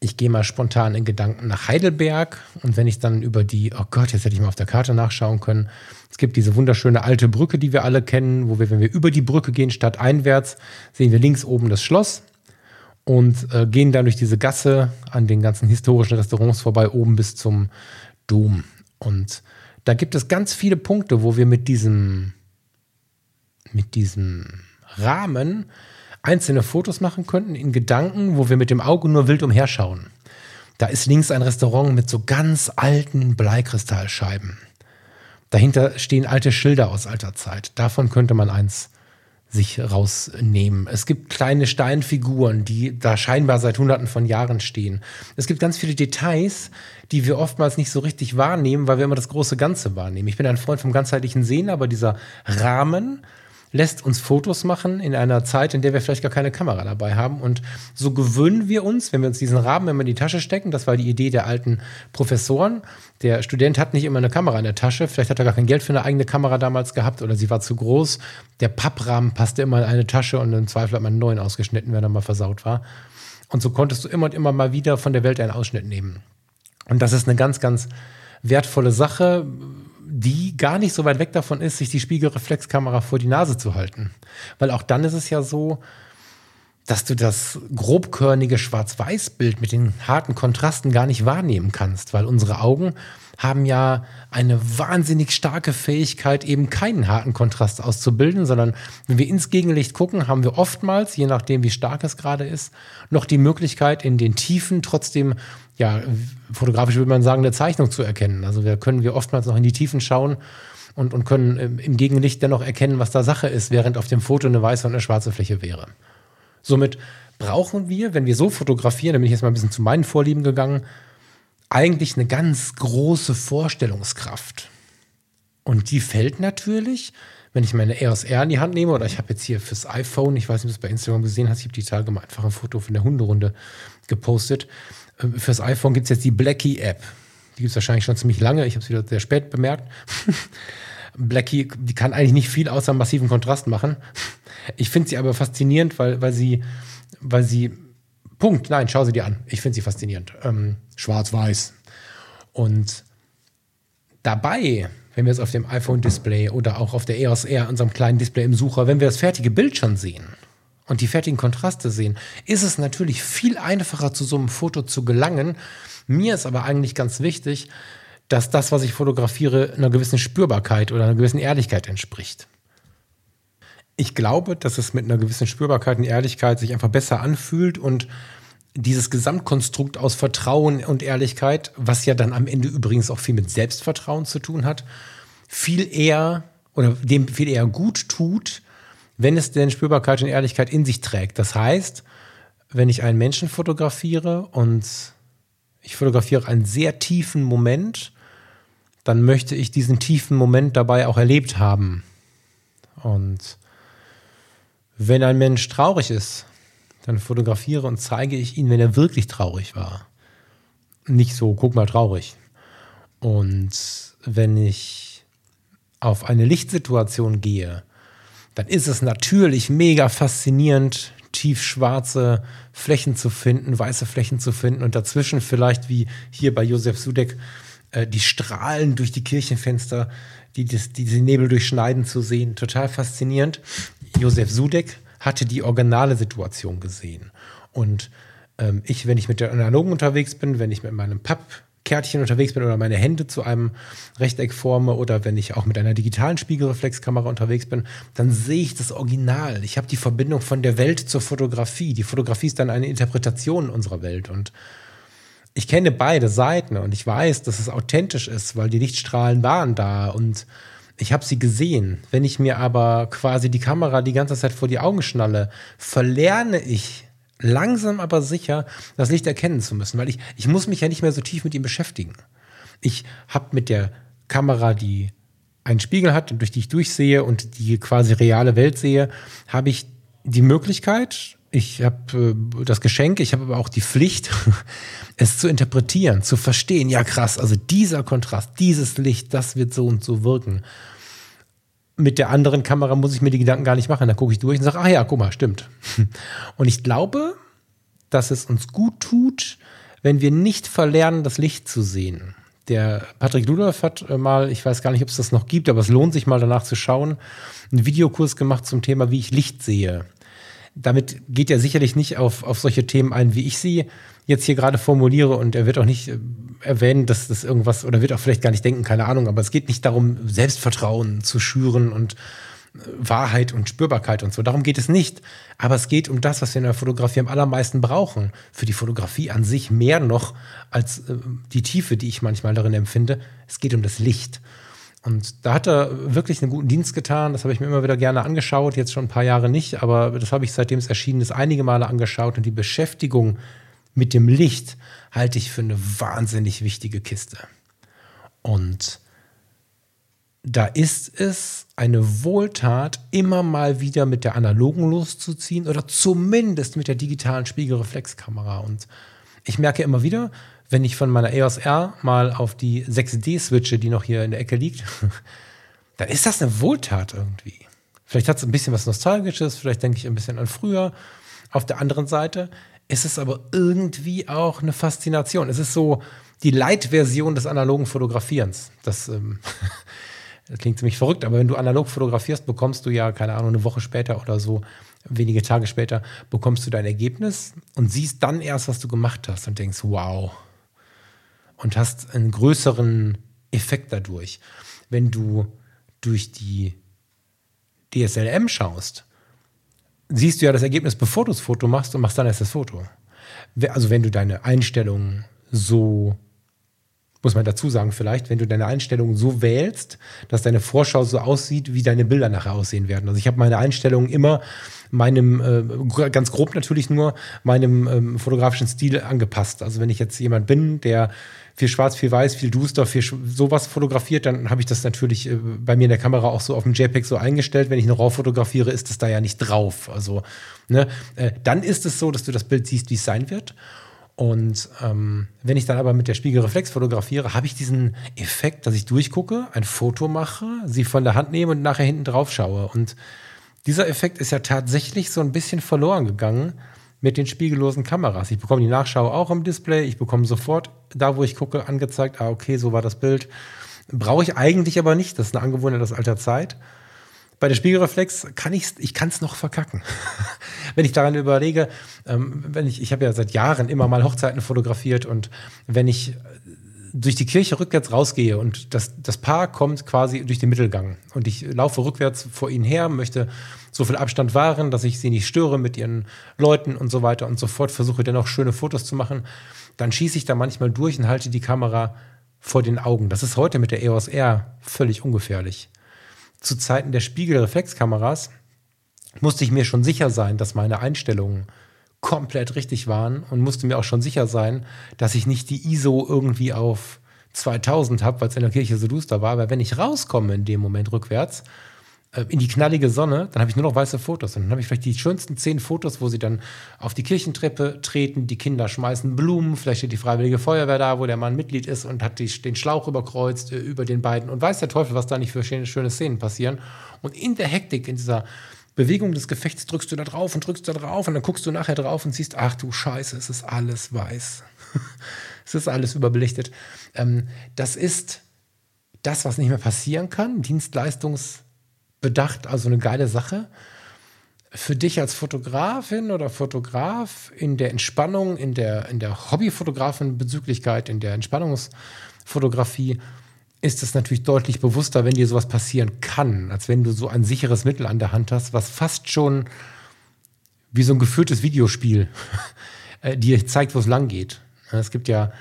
ich gehe mal spontan in Gedanken nach Heidelberg und wenn ich dann über die, oh Gott, jetzt hätte ich mal auf der Karte nachschauen können. Es gibt diese wunderschöne alte Brücke, die wir alle kennen, wo wir, wenn wir über die Brücke gehen, statt einwärts, sehen wir links oben das Schloss und äh, gehen dann durch diese Gasse an den ganzen historischen Restaurants vorbei, oben bis zum Dom. Und da gibt es ganz viele Punkte, wo wir mit diesem, mit diesem Rahmen einzelne Fotos machen könnten in Gedanken, wo wir mit dem Auge nur wild umherschauen. Da ist links ein Restaurant mit so ganz alten Bleikristallscheiben. Dahinter stehen alte Schilder aus alter Zeit. Davon könnte man eins sich rausnehmen. Es gibt kleine Steinfiguren, die da scheinbar seit Hunderten von Jahren stehen. Es gibt ganz viele Details, die wir oftmals nicht so richtig wahrnehmen, weil wir immer das große Ganze wahrnehmen. Ich bin ein Freund vom ganzheitlichen Sehen, aber dieser Rahmen, lässt uns Fotos machen in einer Zeit, in der wir vielleicht gar keine Kamera dabei haben. Und so gewöhnen wir uns, wenn wir uns diesen Rahmen immer in die Tasche stecken, das war die Idee der alten Professoren. Der Student hat nicht immer eine Kamera in der Tasche, vielleicht hat er gar kein Geld für eine eigene Kamera damals gehabt oder sie war zu groß. Der Papprahmen passte immer in eine Tasche und im Zweifel hat man einen neuen ausgeschnitten, wenn er mal versaut war. Und so konntest du immer und immer mal wieder von der Welt einen Ausschnitt nehmen. Und das ist eine ganz, ganz wertvolle Sache die gar nicht so weit weg davon ist, sich die Spiegelreflexkamera vor die Nase zu halten. Weil auch dann ist es ja so, dass du das grobkörnige Schwarz-Weiß-Bild mit den harten Kontrasten gar nicht wahrnehmen kannst, weil unsere Augen haben ja eine wahnsinnig starke Fähigkeit, eben keinen harten Kontrast auszubilden, sondern wenn wir ins Gegenlicht gucken, haben wir oftmals, je nachdem wie stark es gerade ist, noch die Möglichkeit, in den Tiefen trotzdem, ja, fotografisch würde man sagen, eine Zeichnung zu erkennen. Also wir können wir oftmals noch in die Tiefen schauen und, und können im Gegenlicht dennoch erkennen, was da Sache ist, während auf dem Foto eine weiße und eine schwarze Fläche wäre. Somit brauchen wir, wenn wir so fotografieren, da bin ich jetzt mal ein bisschen zu meinen Vorlieben gegangen, eigentlich eine ganz große Vorstellungskraft. Und die fällt natürlich, wenn ich meine EOS R in die Hand nehme, oder ich habe jetzt hier fürs iPhone, ich weiß nicht, ob du es bei Instagram gesehen hast, ich habe die Tage mal einfach ein Foto von der Hunderunde gepostet. Äh, fürs iPhone gibt es jetzt die Blackie-App. Die gibt es wahrscheinlich schon ziemlich lange. Ich habe es wieder sehr spät bemerkt. Blackie, die kann eigentlich nicht viel außer massiven Kontrast machen. Ich finde sie aber faszinierend, weil, weil sie, weil sie Punkt. Nein, schau sie dir an. Ich finde sie faszinierend. Ähm, Schwarz-Weiß. Und dabei, wenn wir es auf dem iPhone-Display oder auch auf der EOS R, unserem kleinen Display im Sucher, wenn wir das fertige Bild schon sehen und die fertigen Kontraste sehen, ist es natürlich viel einfacher, zu so einem Foto zu gelangen. Mir ist aber eigentlich ganz wichtig, dass das, was ich fotografiere, einer gewissen Spürbarkeit oder einer gewissen Ehrlichkeit entspricht ich glaube, dass es mit einer gewissen Spürbarkeit und Ehrlichkeit sich einfach besser anfühlt und dieses Gesamtkonstrukt aus Vertrauen und Ehrlichkeit, was ja dann am Ende übrigens auch viel mit Selbstvertrauen zu tun hat, viel eher oder dem viel eher gut tut, wenn es denn Spürbarkeit und Ehrlichkeit in sich trägt. Das heißt, wenn ich einen Menschen fotografiere und ich fotografiere einen sehr tiefen Moment, dann möchte ich diesen tiefen Moment dabei auch erlebt haben. Und wenn ein Mensch traurig ist, dann fotografiere und zeige ich ihn, wenn er wirklich traurig war. Nicht so, guck mal traurig. Und wenn ich auf eine Lichtsituation gehe, dann ist es natürlich mega faszinierend, tiefschwarze Flächen zu finden, weiße Flächen zu finden und dazwischen vielleicht wie hier bei Josef Sudek äh, die Strahlen durch die Kirchenfenster, die, das, die diese Nebel durchschneiden zu sehen. Total faszinierend. Josef Sudek hatte die originale Situation gesehen. Und ähm, ich, wenn ich mit der Analogen unterwegs bin, wenn ich mit meinem Pappkärtchen unterwegs bin oder meine Hände zu einem Rechteck forme oder wenn ich auch mit einer digitalen Spiegelreflexkamera unterwegs bin, dann sehe ich das Original. Ich habe die Verbindung von der Welt zur Fotografie. Die Fotografie ist dann eine Interpretation unserer Welt und ich kenne beide Seiten und ich weiß, dass es authentisch ist, weil die Lichtstrahlen waren da und ich habe sie gesehen. Wenn ich mir aber quasi die Kamera die ganze Zeit vor die Augen schnalle, verlerne ich langsam aber sicher, das Licht erkennen zu müssen, weil ich, ich muss mich ja nicht mehr so tief mit ihm beschäftigen. Ich habe mit der Kamera, die einen Spiegel hat, durch die ich durchsehe und die quasi reale Welt sehe, habe ich die Möglichkeit, ich habe äh, das Geschenk, ich habe aber auch die Pflicht, es zu interpretieren, zu verstehen. Ja, krass, also dieser Kontrast, dieses Licht, das wird so und so wirken mit der anderen Kamera muss ich mir die Gedanken gar nicht machen. Da gucke ich durch und sage, ach ja, guck mal, stimmt. Und ich glaube, dass es uns gut tut, wenn wir nicht verlernen, das Licht zu sehen. Der Patrick Ludolf hat äh, mal, ich weiß gar nicht, ob es das noch gibt, aber es lohnt sich mal danach zu schauen, einen Videokurs gemacht zum Thema, wie ich Licht sehe. Damit geht er sicherlich nicht auf, auf solche Themen ein, wie ich sie jetzt hier gerade formuliere und er wird auch nicht äh, erwähnen, dass das irgendwas oder wird auch vielleicht gar nicht denken, keine Ahnung, aber es geht nicht darum, Selbstvertrauen zu schüren und äh, Wahrheit und Spürbarkeit und so. Darum geht es nicht. Aber es geht um das, was wir in der Fotografie am allermeisten brauchen. Für die Fotografie an sich mehr noch als äh, die Tiefe, die ich manchmal darin empfinde. Es geht um das Licht. Und da hat er wirklich einen guten Dienst getan. Das habe ich mir immer wieder gerne angeschaut, jetzt schon ein paar Jahre nicht, aber das habe ich seitdem es erschienen ist einige Male angeschaut. Und die Beschäftigung mit dem Licht halte ich für eine wahnsinnig wichtige Kiste. Und da ist es eine Wohltat, immer mal wieder mit der analogen loszuziehen oder zumindest mit der digitalen Spiegelreflexkamera. Und ich merke immer wieder, wenn ich von meiner EOS R mal auf die 6D switche, die noch hier in der Ecke liegt, dann ist das eine Wohltat irgendwie. Vielleicht hat es ein bisschen was Nostalgisches, vielleicht denke ich ein bisschen an früher. Auf der anderen Seite ist es aber irgendwie auch eine Faszination. Es ist so die Light-Version des analogen Fotografierens. Das, ähm, das klingt ziemlich verrückt, aber wenn du analog fotografierst, bekommst du ja, keine Ahnung, eine Woche später oder so, wenige Tage später, bekommst du dein Ergebnis und siehst dann erst, was du gemacht hast und denkst, wow. Und hast einen größeren Effekt dadurch. Wenn du durch die DSLM schaust, siehst du ja das Ergebnis, bevor du das Foto machst und machst dann erst das Foto. Also wenn du deine Einstellungen so, muss man dazu sagen vielleicht, wenn du deine Einstellungen so wählst, dass deine Vorschau so aussieht, wie deine Bilder nachher aussehen werden. Also ich habe meine Einstellungen immer meinem, äh, ganz grob natürlich nur, meinem ähm, fotografischen Stil angepasst. Also wenn ich jetzt jemand bin, der viel schwarz, viel weiß, viel duster, viel sowas fotografiert, dann habe ich das natürlich äh, bei mir in der Kamera auch so auf dem JPEG so eingestellt. Wenn ich eine RAW fotografiere, ist das da ja nicht drauf. Also, ne, äh, dann ist es so, dass du das Bild siehst, wie es sein wird. Und ähm, wenn ich dann aber mit der Spiegelreflex fotografiere, habe ich diesen Effekt, dass ich durchgucke, ein Foto mache, sie von der Hand nehme und nachher hinten drauf schaue. Und dieser Effekt ist ja tatsächlich so ein bisschen verloren gegangen mit den spiegellosen Kameras. Ich bekomme die Nachschau auch im Display. Ich bekomme sofort da, wo ich gucke, angezeigt, ah, okay, so war das Bild. Brauche ich eigentlich aber nicht. Das ist eine Angewohnheit aus alter Zeit. Bei der Spiegelreflex kann ich ich kann es noch verkacken. wenn ich daran überlege, ähm, wenn ich ich habe ja seit Jahren immer mal Hochzeiten fotografiert und wenn ich durch die Kirche rückwärts rausgehe und das, das Paar kommt quasi durch den Mittelgang und ich laufe rückwärts vor ihnen her, möchte so viel Abstand wahren, dass ich sie nicht störe mit ihren Leuten und so weiter und so fort, versuche dann auch schöne Fotos zu machen, dann schieße ich da manchmal durch und halte die Kamera vor den Augen. Das ist heute mit der EOS R völlig ungefährlich. Zu Zeiten der Spiegelreflexkameras musste ich mir schon sicher sein, dass meine Einstellungen komplett richtig waren und musste mir auch schon sicher sein, dass ich nicht die ISO irgendwie auf 2000 habe, weil es in der Kirche so duster war. Aber wenn ich rauskomme in dem Moment rückwärts, äh, in die knallige Sonne, dann habe ich nur noch weiße Fotos. Und dann habe ich vielleicht die schönsten zehn Fotos, wo sie dann auf die Kirchentreppe treten, die Kinder schmeißen Blumen, vielleicht steht die Freiwillige Feuerwehr da, wo der Mann Mitglied ist und hat die, den Schlauch überkreuzt äh, über den beiden und weiß der Teufel, was da nicht für schöne, schöne Szenen passieren. Und in der Hektik, in dieser Bewegung des Gefechts drückst du da drauf und drückst da drauf und dann guckst du nachher drauf und siehst, ach du Scheiße, es ist alles weiß. es ist alles überbelichtet. Ähm, das ist das, was nicht mehr passieren kann. Dienstleistungsbedacht, also eine geile Sache. Für dich als Fotografin oder Fotograf in der Entspannung, in der, in der Hobbyfotografin-Bezüglichkeit, in der Entspannungsfotografie ist es natürlich deutlich bewusster, wenn dir sowas passieren kann, als wenn du so ein sicheres Mittel an der Hand hast, was fast schon wie so ein geführtes Videospiel äh, dir zeigt, wo es lang geht. Es gibt ja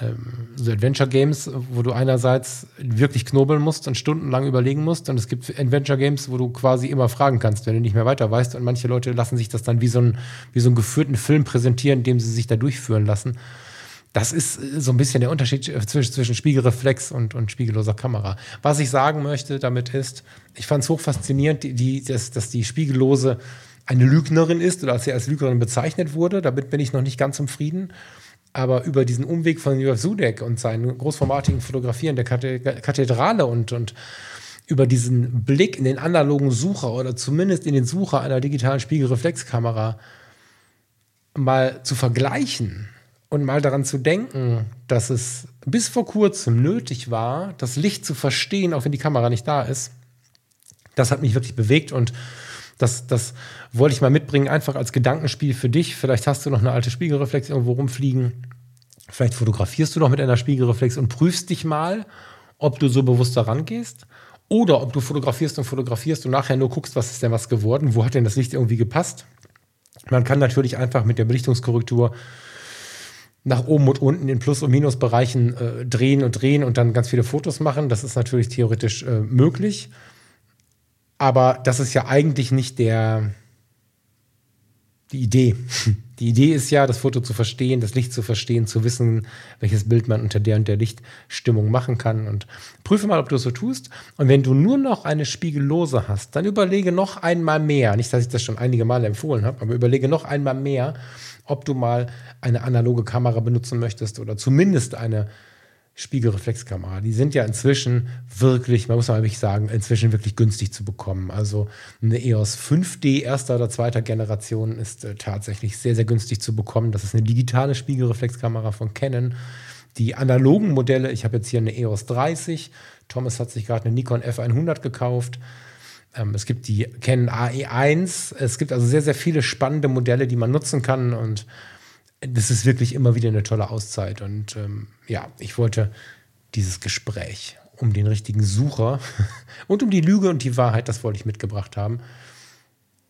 ähm, so Adventure Games, wo du einerseits wirklich knobeln musst und stundenlang überlegen musst. Und es gibt Adventure Games, wo du quasi immer fragen kannst, wenn du nicht mehr weiter weißt. Und manche Leute lassen sich das dann wie so, ein, wie so einen geführten Film präsentieren, indem sie sich da durchführen lassen. Das ist äh, so ein bisschen der Unterschied äh, zwischen, zwischen Spiegelreflex und, und spiegelloser Kamera. Was ich sagen möchte damit ist, ich fand es hoch faszinierend, die, die, dass, dass die spiegellose eine Lügnerin ist oder als sie als Lügnerin bezeichnet wurde. Damit bin ich noch nicht ganz zufrieden. Aber über diesen Umweg von Jörg Sudek und seinen großformatigen Fotografieren der Kathedrale und, und über diesen Blick in den analogen Sucher oder zumindest in den Sucher einer digitalen Spiegelreflexkamera mal zu vergleichen und mal daran zu denken, dass es bis vor kurzem nötig war, das Licht zu verstehen, auch wenn die Kamera nicht da ist, das hat mich wirklich bewegt und das, das wollte ich mal mitbringen, einfach als Gedankenspiel für dich. Vielleicht hast du noch eine alte Spiegelreflex irgendwo rumfliegen. Vielleicht fotografierst du noch mit einer Spiegelreflex und prüfst dich mal, ob du so bewusst daran gehst. Oder ob du fotografierst und fotografierst und nachher nur guckst, was ist denn was geworden, wo hat denn das Licht irgendwie gepasst. Man kann natürlich einfach mit der Belichtungskorrektur nach oben und unten in Plus- und Minusbereichen äh, drehen und drehen und dann ganz viele Fotos machen. Das ist natürlich theoretisch äh, möglich. Aber das ist ja eigentlich nicht der, die Idee. Die Idee ist ja, das Foto zu verstehen, das Licht zu verstehen, zu wissen, welches Bild man unter der und der Lichtstimmung machen kann. Und prüfe mal, ob du es so tust. Und wenn du nur noch eine Spiegellose hast, dann überlege noch einmal mehr. Nicht, dass ich das schon einige Male empfohlen habe, aber überlege noch einmal mehr, ob du mal eine analoge Kamera benutzen möchtest oder zumindest eine Spiegelreflexkamera. Die sind ja inzwischen wirklich, man muss mal wirklich sagen, inzwischen wirklich günstig zu bekommen. Also eine EOS 5D erster oder zweiter Generation ist äh, tatsächlich sehr, sehr günstig zu bekommen. Das ist eine digitale Spiegelreflexkamera von Canon. Die analogen Modelle, ich habe jetzt hier eine EOS 30. Thomas hat sich gerade eine Nikon F100 gekauft. Ähm, es gibt die Canon AE1. Es gibt also sehr, sehr viele spannende Modelle, die man nutzen kann und das ist wirklich immer wieder eine tolle Auszeit. Und ähm, ja, ich wollte dieses Gespräch um den richtigen Sucher und um die Lüge und die Wahrheit, das wollte ich mitgebracht haben.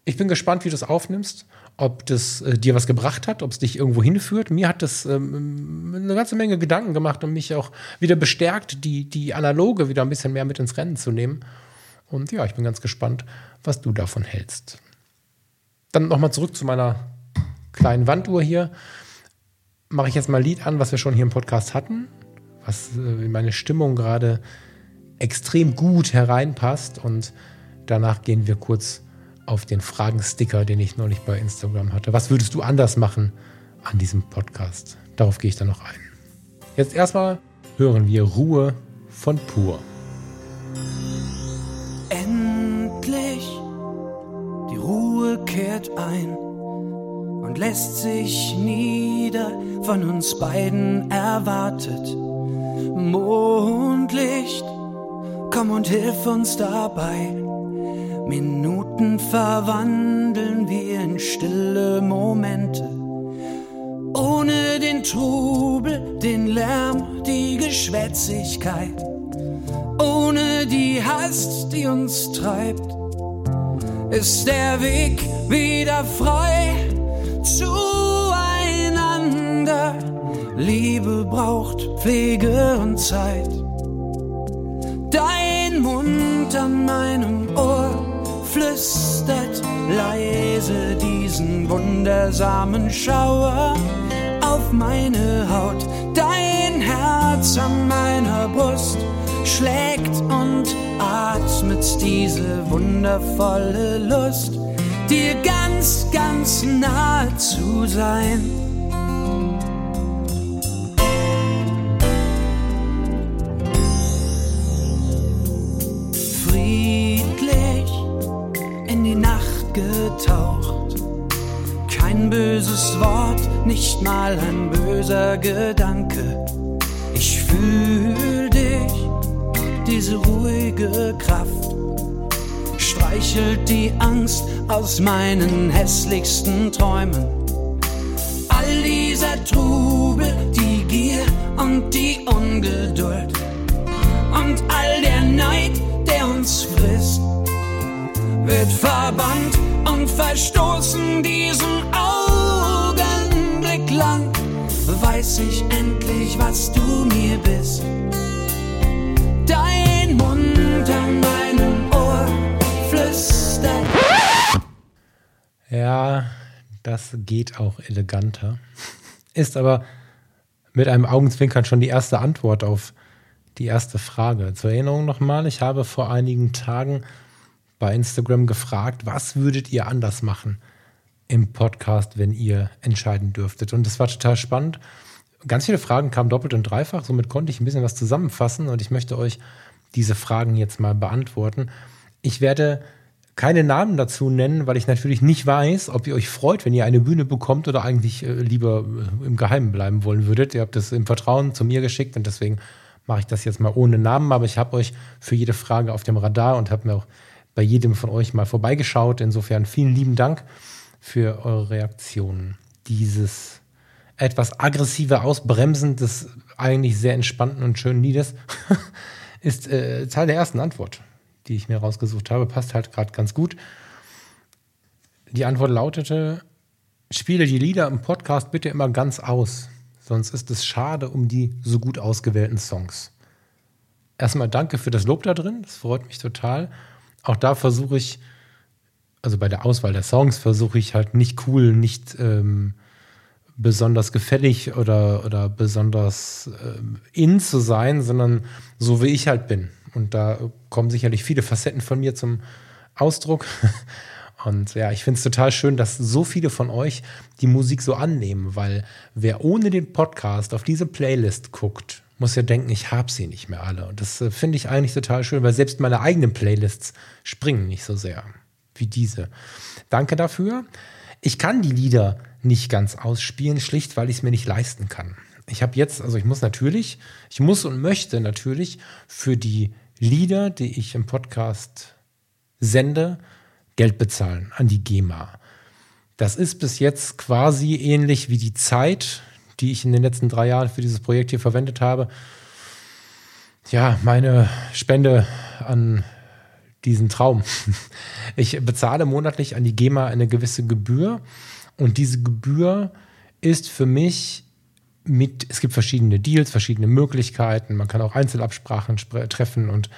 Ich bin gespannt, wie du es aufnimmst, ob das äh, dir was gebracht hat, ob es dich irgendwo hinführt. Mir hat das ähm, eine ganze Menge Gedanken gemacht und mich auch wieder bestärkt, die, die Analoge wieder ein bisschen mehr mit ins Rennen zu nehmen. Und ja, ich bin ganz gespannt, was du davon hältst. Dann nochmal zurück zu meiner kleinen Wanduhr hier mache ich jetzt mal ein Lied an, was wir schon hier im Podcast hatten, was äh, in meine Stimmung gerade extrem gut hereinpasst. Und danach gehen wir kurz auf den Fragensticker, den ich neulich bei Instagram hatte. Was würdest du anders machen an diesem Podcast? Darauf gehe ich dann noch ein. Jetzt erstmal hören wir Ruhe von Pur. Ruhe kehrt ein und lässt sich nieder, von uns beiden erwartet. Mondlicht, komm und hilf uns dabei. Minuten verwandeln wir in stille Momente. Ohne den Trubel, den Lärm, die Geschwätzigkeit. Ohne die Hast, die uns treibt, ist der Weg wieder frei zueinander. Liebe braucht Pflege und Zeit. Dein Mund an meinem Ohr flüstert leise diesen wundersamen Schauer auf meine Haut. Dein Herz an meiner Brust schlägt und atmet diese wundervolle Lust, dir ganz, ganz nahe zu sein. Friedlich in die Nacht getaucht, kein böses Wort, nicht mal ein böser Gedanke. Ich fühl dich, diese ruhige Kraft streichelt die Angst aus meinen hässlichsten Träumen. All dieser Trubel, die Gier und die Ungeduld und all der Neid, der uns frisst, wird verbannt und verstoßen diesen Augenblick lang. Weiß ich endlich, was du mir bist. Das geht auch eleganter. Ist aber mit einem Augenzwinkern schon die erste Antwort auf die erste Frage. Zur Erinnerung nochmal, ich habe vor einigen Tagen bei Instagram gefragt, was würdet ihr anders machen im Podcast, wenn ihr entscheiden dürftet? Und das war total spannend. Ganz viele Fragen kamen doppelt und dreifach, somit konnte ich ein bisschen was zusammenfassen und ich möchte euch diese Fragen jetzt mal beantworten. Ich werde keine Namen dazu nennen, weil ich natürlich nicht weiß, ob ihr euch freut, wenn ihr eine Bühne bekommt oder eigentlich äh, lieber äh, im Geheimen bleiben wollen würdet. Ihr habt das im Vertrauen zu mir geschickt und deswegen mache ich das jetzt mal ohne Namen, aber ich habe euch für jede Frage auf dem Radar und habe mir auch bei jedem von euch mal vorbeigeschaut. Insofern vielen lieben Dank für eure Reaktionen. Dieses etwas aggressive Ausbremsen des eigentlich sehr entspannten und schönen Liedes ist äh, Teil der ersten Antwort, die ich mir rausgesucht habe. Passt halt gerade ganz gut. Die Antwort lautete: Spiele die Lieder im Podcast bitte immer ganz aus, sonst ist es schade um die so gut ausgewählten Songs. Erstmal danke für das Lob da drin, das freut mich total. Auch da versuche ich, also bei der Auswahl der Songs versuche ich halt nicht cool, nicht ähm, besonders gefällig oder, oder besonders ähm, in zu sein, sondern so wie ich halt bin. Und da kommen sicherlich viele Facetten von mir zum Ausdruck. Und ja, ich finde es total schön, dass so viele von euch die Musik so annehmen, weil wer ohne den Podcast auf diese Playlist guckt, muss ja denken, ich habe sie nicht mehr alle. Und das äh, finde ich eigentlich total schön, weil selbst meine eigenen Playlists springen nicht so sehr wie diese. Danke dafür. Ich kann die Lieder nicht ganz ausspielen, schlicht weil ich es mir nicht leisten kann. Ich habe jetzt, also ich muss natürlich, ich muss und möchte natürlich für die Lieder, die ich im Podcast sende, Geld bezahlen an die GEMA. Das ist bis jetzt quasi ähnlich wie die Zeit, die ich in den letzten drei Jahren für dieses Projekt hier verwendet habe. Ja, meine Spende an diesen Traum. Ich bezahle monatlich an die GEMA eine gewisse Gebühr und diese Gebühr ist für mich mit, es gibt verschiedene Deals, verschiedene Möglichkeiten, man kann auch Einzelabsprachen treffen und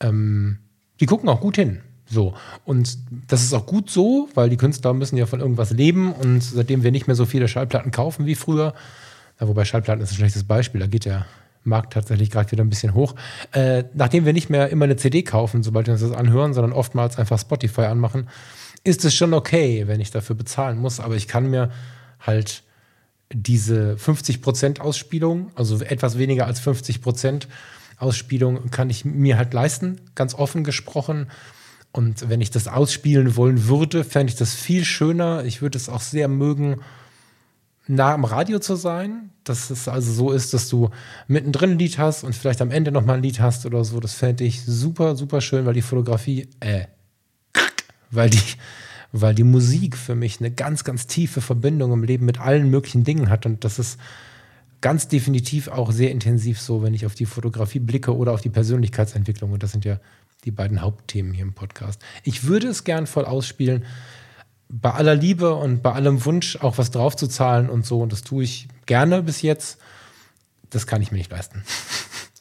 ähm, die gucken auch gut hin. So. Und das ist auch gut so, weil die Künstler müssen ja von irgendwas leben und seitdem wir nicht mehr so viele Schallplatten kaufen wie früher, ja, wobei Schallplatten ist ein schlechtes Beispiel, da geht der Markt tatsächlich gerade wieder ein bisschen hoch. Äh, nachdem wir nicht mehr immer eine CD kaufen, sobald wir uns das anhören, sondern oftmals einfach Spotify anmachen, ist es schon okay, wenn ich dafür bezahlen muss. Aber ich kann mir halt diese 50% Ausspielung, also etwas weniger als 50% Ausspielung, kann ich mir halt leisten, ganz offen gesprochen. Und wenn ich das ausspielen wollen würde, fände ich das viel schöner. Ich würde es auch sehr mögen, nah am Radio zu sein. Dass es also so ist, dass du mittendrin ein Lied hast und vielleicht am Ende nochmal ein Lied hast oder so. Das fände ich super, super schön, weil die Fotografie, äh, weil die, weil die Musik für mich eine ganz, ganz tiefe Verbindung im Leben mit allen möglichen Dingen hat. Und das ist ganz definitiv auch sehr intensiv so, wenn ich auf die Fotografie blicke oder auf die Persönlichkeitsentwicklung. Und das sind ja die beiden Hauptthemen hier im Podcast. Ich würde es gern voll ausspielen, bei aller Liebe und bei allem Wunsch auch was draufzuzahlen und so. Und das tue ich gerne bis jetzt. Das kann ich mir nicht leisten.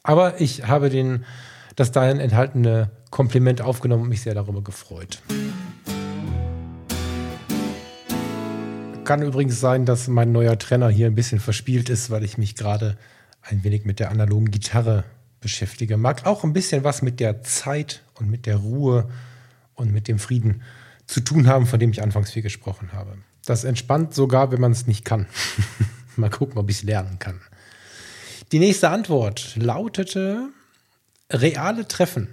Aber ich habe den, das darin enthaltene Kompliment aufgenommen und mich sehr darüber gefreut. Kann übrigens sein, dass mein neuer Trainer hier ein bisschen verspielt ist, weil ich mich gerade ein wenig mit der analogen Gitarre beschäftige. Mag auch ein bisschen was mit der Zeit und mit der Ruhe und mit dem Frieden zu tun haben, von dem ich anfangs viel gesprochen habe. Das entspannt sogar, wenn man es nicht kann. Mal gucken, ob ich es lernen kann. Die nächste Antwort lautete reale Treffen.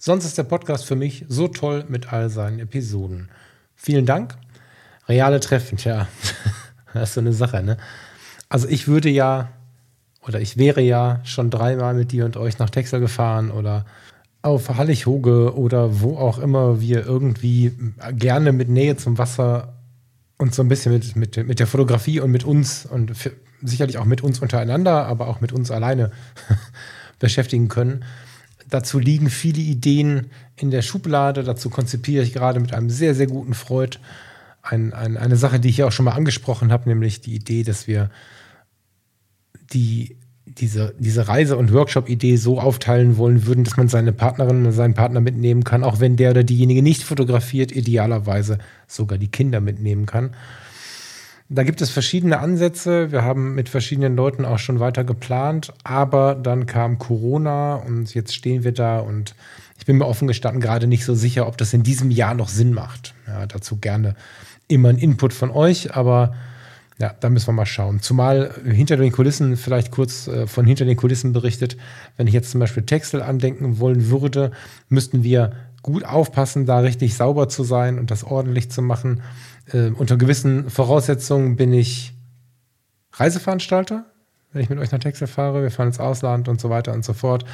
Sonst ist der Podcast für mich so toll mit all seinen Episoden. Vielen Dank. Reale Treffen, tja, das ist so eine Sache, ne? Also ich würde ja, oder ich wäre ja schon dreimal mit dir und euch nach Texel gefahren oder auf Hallig-Hoge oder wo auch immer wir irgendwie gerne mit Nähe zum Wasser und so ein bisschen mit, mit, mit der Fotografie und mit uns und sicherlich auch mit uns untereinander, aber auch mit uns alleine beschäftigen können. Dazu liegen viele Ideen in der Schublade. Dazu konzipiere ich gerade mit einem sehr, sehr guten Freund ein, ein, eine Sache, die ich ja auch schon mal angesprochen habe, nämlich die Idee, dass wir die diese, diese Reise- und Workshop-Idee so aufteilen wollen würden, dass man seine Partnerin seinen Partner mitnehmen kann, auch wenn der oder diejenige nicht fotografiert, idealerweise sogar die Kinder mitnehmen kann. Da gibt es verschiedene Ansätze. Wir haben mit verschiedenen Leuten auch schon weiter geplant, aber dann kam Corona und jetzt stehen wir da und ich bin mir offen gestanden gerade nicht so sicher, ob das in diesem Jahr noch Sinn macht. Ja, dazu gerne immer ein Input von euch, aber ja, da müssen wir mal schauen. Zumal hinter den Kulissen, vielleicht kurz äh, von hinter den Kulissen berichtet, wenn ich jetzt zum Beispiel Texel andenken wollen würde, müssten wir gut aufpassen, da richtig sauber zu sein und das ordentlich zu machen. Äh, unter gewissen Voraussetzungen bin ich Reiseveranstalter, wenn ich mit euch nach Texel fahre. Wir fahren ins Ausland und so weiter und so fort.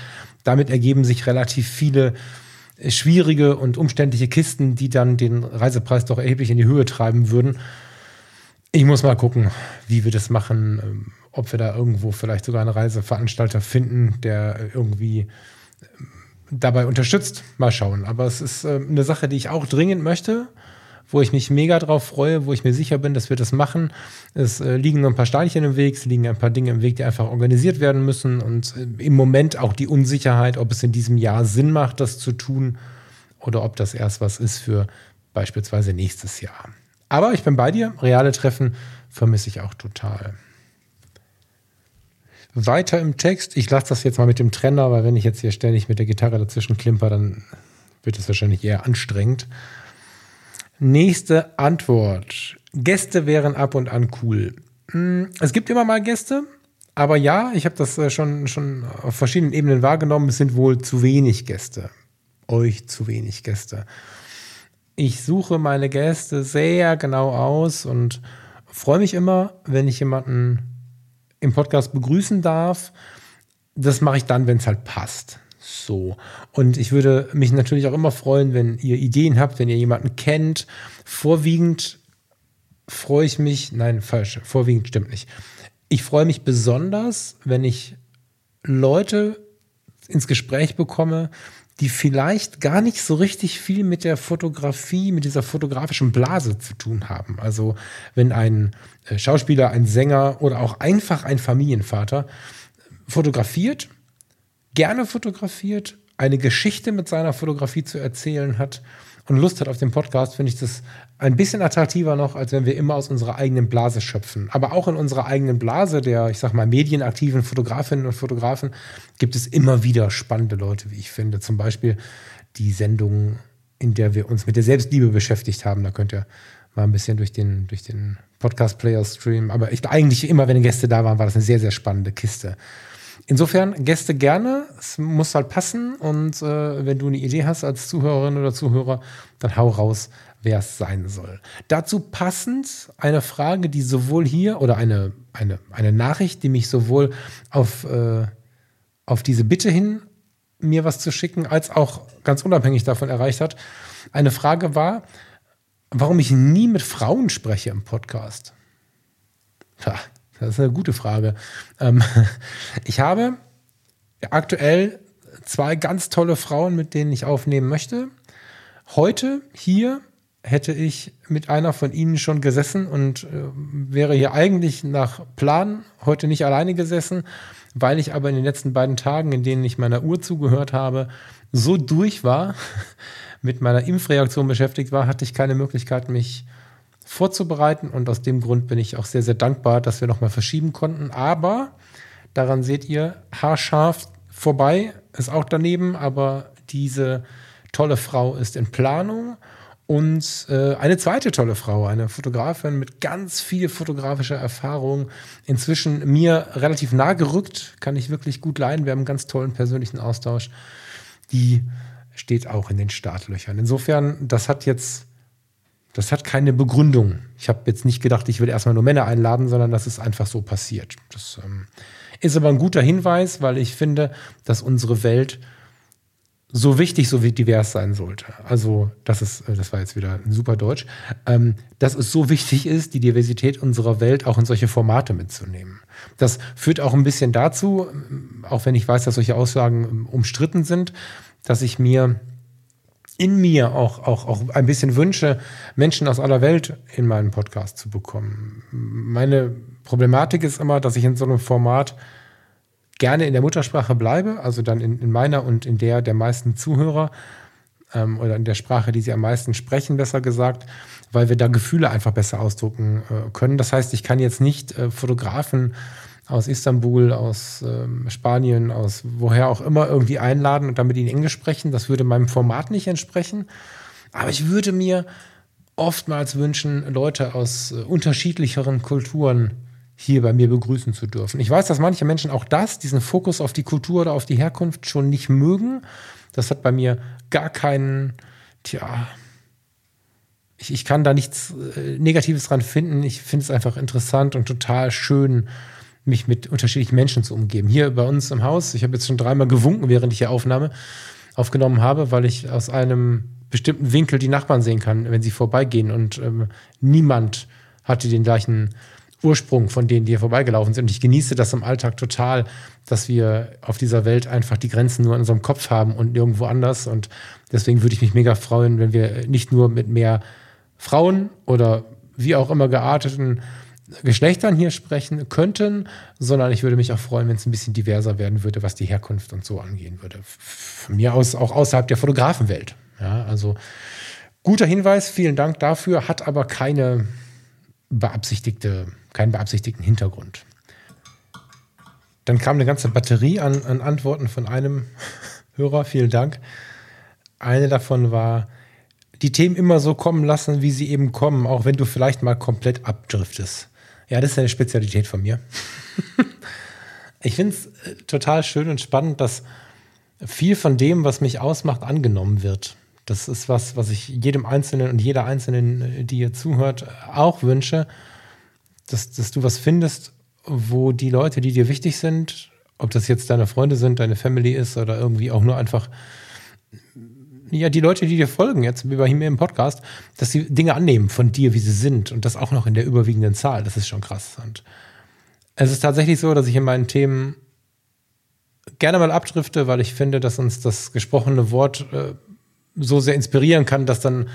Damit ergeben sich relativ viele äh, schwierige und umständliche Kisten, die dann den Reisepreis doch erheblich in die Höhe treiben würden. Ich muss mal gucken, wie wir das machen, ähm, ob wir da irgendwo vielleicht sogar einen Reiseveranstalter finden, der irgendwie ähm, dabei unterstützt. Mal schauen. Aber es ist ähm, eine Sache, die ich auch dringend möchte, wo ich mich mega drauf freue, wo ich mir sicher bin, dass wir das machen. Es äh, liegen noch ein paar Steinchen im Weg, es liegen ein paar Dinge im Weg, die einfach organisiert werden müssen. Und äh, im Moment auch die Unsicherheit, ob es in diesem Jahr Sinn macht, das zu tun oder ob das erst was ist für beispielsweise nächstes Jahr. Aber ich bin bei dir. Reale Treffen vermisse ich auch total. Weiter im Text. Ich lasse das jetzt mal mit dem Trenner, weil wenn ich jetzt hier ständig mit der Gitarre dazwischen klimper, dann wird es wahrscheinlich eher anstrengend. Nächste Antwort. Gäste wären ab und an cool. Hm, es gibt immer mal Gäste, aber ja, ich habe das äh, schon, schon auf verschiedenen Ebenen wahrgenommen. Es sind wohl zu wenig Gäste. Euch zu wenig Gäste ich suche meine Gäste sehr genau aus und freue mich immer, wenn ich jemanden im Podcast begrüßen darf. Das mache ich dann, wenn es halt passt. So. Und ich würde mich natürlich auch immer freuen, wenn ihr Ideen habt, wenn ihr jemanden kennt. Vorwiegend freue ich mich, nein, falsch, vorwiegend stimmt nicht. Ich freue mich besonders, wenn ich Leute ins Gespräch bekomme, die vielleicht gar nicht so richtig viel mit der Fotografie, mit dieser fotografischen Blase zu tun haben. Also wenn ein äh, Schauspieler, ein Sänger oder auch einfach ein Familienvater fotografiert, gerne fotografiert, eine Geschichte mit seiner Fotografie zu erzählen hat und Lust hat auf den Podcast, finde ich das ein bisschen attraktiver noch, als wenn wir immer aus unserer eigenen Blase schöpfen. Aber auch in unserer eigenen Blase der, ich sag mal, medienaktiven Fotografinnen und Fotografen gibt es immer wieder spannende Leute, wie ich finde. Zum Beispiel die Sendung, in der wir uns mit der Selbstliebe beschäftigt haben. Da könnt ihr mal ein bisschen durch den, durch den Podcast-Player streamen. Aber ich, eigentlich immer, wenn Gäste da waren, war das eine sehr, sehr spannende Kiste. Insofern Gäste gerne, es muss halt passen und äh, wenn du eine Idee hast als Zuhörerin oder Zuhörer, dann hau raus, wer es sein soll. Dazu passend eine Frage, die sowohl hier oder eine, eine, eine Nachricht, die mich sowohl auf, äh, auf diese Bitte hin, mir was zu schicken, als auch ganz unabhängig davon erreicht hat. Eine Frage war, warum ich nie mit Frauen spreche im Podcast. Ha, das ist eine gute Frage. Ähm, ich habe aktuell zwei ganz tolle Frauen, mit denen ich aufnehmen möchte. Heute hier hätte ich mit einer von ihnen schon gesessen und äh, wäre hier eigentlich nach Plan heute nicht alleine gesessen, weil ich aber in den letzten beiden Tagen, in denen ich meiner Uhr zugehört habe, so durch war, mit meiner Impfreaktion beschäftigt war, hatte ich keine Möglichkeit, mich vorzubereiten. Und aus dem Grund bin ich auch sehr, sehr dankbar, dass wir nochmal verschieben konnten. Aber daran seht ihr, haarscharf vorbei, ist auch daneben, aber diese tolle Frau ist in Planung. Und äh, eine zweite tolle Frau, eine Fotografin mit ganz viel fotografischer Erfahrung, inzwischen mir relativ nah gerückt, kann ich wirklich gut leiden. Wir haben einen ganz tollen persönlichen Austausch. Die steht auch in den Startlöchern. Insofern, das hat jetzt, das hat keine Begründung. Ich habe jetzt nicht gedacht, ich will erstmal nur Männer einladen, sondern das ist einfach so passiert. Das ähm, ist aber ein guter Hinweis, weil ich finde, dass unsere Welt so wichtig, so wie divers sein sollte. Also, das ist, äh, das war jetzt wieder ein super Deutsch, ähm, dass es so wichtig ist, die Diversität unserer Welt auch in solche Formate mitzunehmen. Das führt auch ein bisschen dazu, auch wenn ich weiß, dass solche Aussagen ähm, umstritten sind, dass ich mir in mir auch, auch, auch ein bisschen wünsche, Menschen aus aller Welt in meinen Podcast zu bekommen. Meine Problematik ist immer, dass ich in so einem Format gerne in der Muttersprache bleibe, also dann in, in meiner und in der der meisten Zuhörer ähm, oder in der Sprache, die sie am meisten sprechen, besser gesagt, weil wir da Gefühle einfach besser ausdrucken äh, können. Das heißt, ich kann jetzt nicht äh, Fotografen aus Istanbul, aus ähm, Spanien, aus woher auch immer irgendwie einladen und damit in Englisch sprechen. Das würde meinem Format nicht entsprechen. Aber ich würde mir oftmals wünschen, Leute aus äh, unterschiedlicheren Kulturen hier bei mir begrüßen zu dürfen. Ich weiß, dass manche Menschen auch das, diesen Fokus auf die Kultur oder auf die Herkunft schon nicht mögen. Das hat bei mir gar keinen, tja, ich, ich kann da nichts äh, Negatives dran finden. Ich finde es einfach interessant und total schön, mich mit unterschiedlichen Menschen zu umgeben. Hier bei uns im Haus, ich habe jetzt schon dreimal gewunken, während ich die Aufnahme aufgenommen habe, weil ich aus einem bestimmten Winkel die Nachbarn sehen kann, wenn sie vorbeigehen und ähm, niemand hatte den gleichen Ursprung von denen, die hier vorbeigelaufen sind. Und ich genieße das im Alltag total, dass wir auf dieser Welt einfach die Grenzen nur in unserem Kopf haben und nirgendwo anders. Und deswegen würde ich mich mega freuen, wenn wir nicht nur mit mehr Frauen oder wie auch immer gearteten Geschlechtern hier sprechen könnten, sondern ich würde mich auch freuen, wenn es ein bisschen diverser werden würde, was die Herkunft und so angehen würde. Von mir aus auch außerhalb der Fotografenwelt. Ja, also guter Hinweis, vielen Dank dafür, hat aber keine beabsichtigte keinen beabsichtigten Hintergrund. Dann kam eine ganze Batterie an, an Antworten von einem Hörer, vielen Dank. Eine davon war, die Themen immer so kommen lassen, wie sie eben kommen, auch wenn du vielleicht mal komplett abdriftest. Ja, das ist eine Spezialität von mir. ich finde es äh, total schön und spannend, dass viel von dem, was mich ausmacht, angenommen wird. Das ist was, was ich jedem Einzelnen und jeder Einzelnen, äh, die hier zuhört, auch wünsche dass, dass du was findest, wo die Leute, die dir wichtig sind, ob das jetzt deine Freunde sind, deine Family ist oder irgendwie auch nur einfach, ja, die Leute, die dir folgen, jetzt wie bei mir im Podcast, dass sie Dinge annehmen von dir, wie sie sind und das auch noch in der überwiegenden Zahl. Das ist schon krass. Und es ist tatsächlich so, dass ich in meinen Themen gerne mal abdrifte, weil ich finde, dass uns das gesprochene Wort äh, so sehr inspirieren kann, dass dann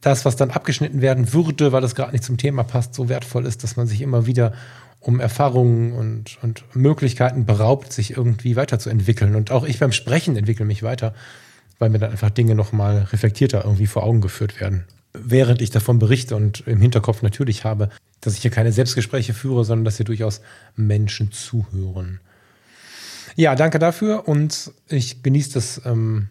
das, was dann abgeschnitten werden würde, weil es gerade nicht zum Thema passt, so wertvoll ist, dass man sich immer wieder um Erfahrungen und, und Möglichkeiten beraubt, sich irgendwie weiterzuentwickeln. Und auch ich beim Sprechen entwickle mich weiter, weil mir dann einfach Dinge nochmal reflektierter irgendwie vor Augen geführt werden. Während ich davon berichte und im Hinterkopf natürlich habe, dass ich hier keine Selbstgespräche führe, sondern dass hier durchaus Menschen zuhören. Ja, danke dafür und ich genieße das ähm,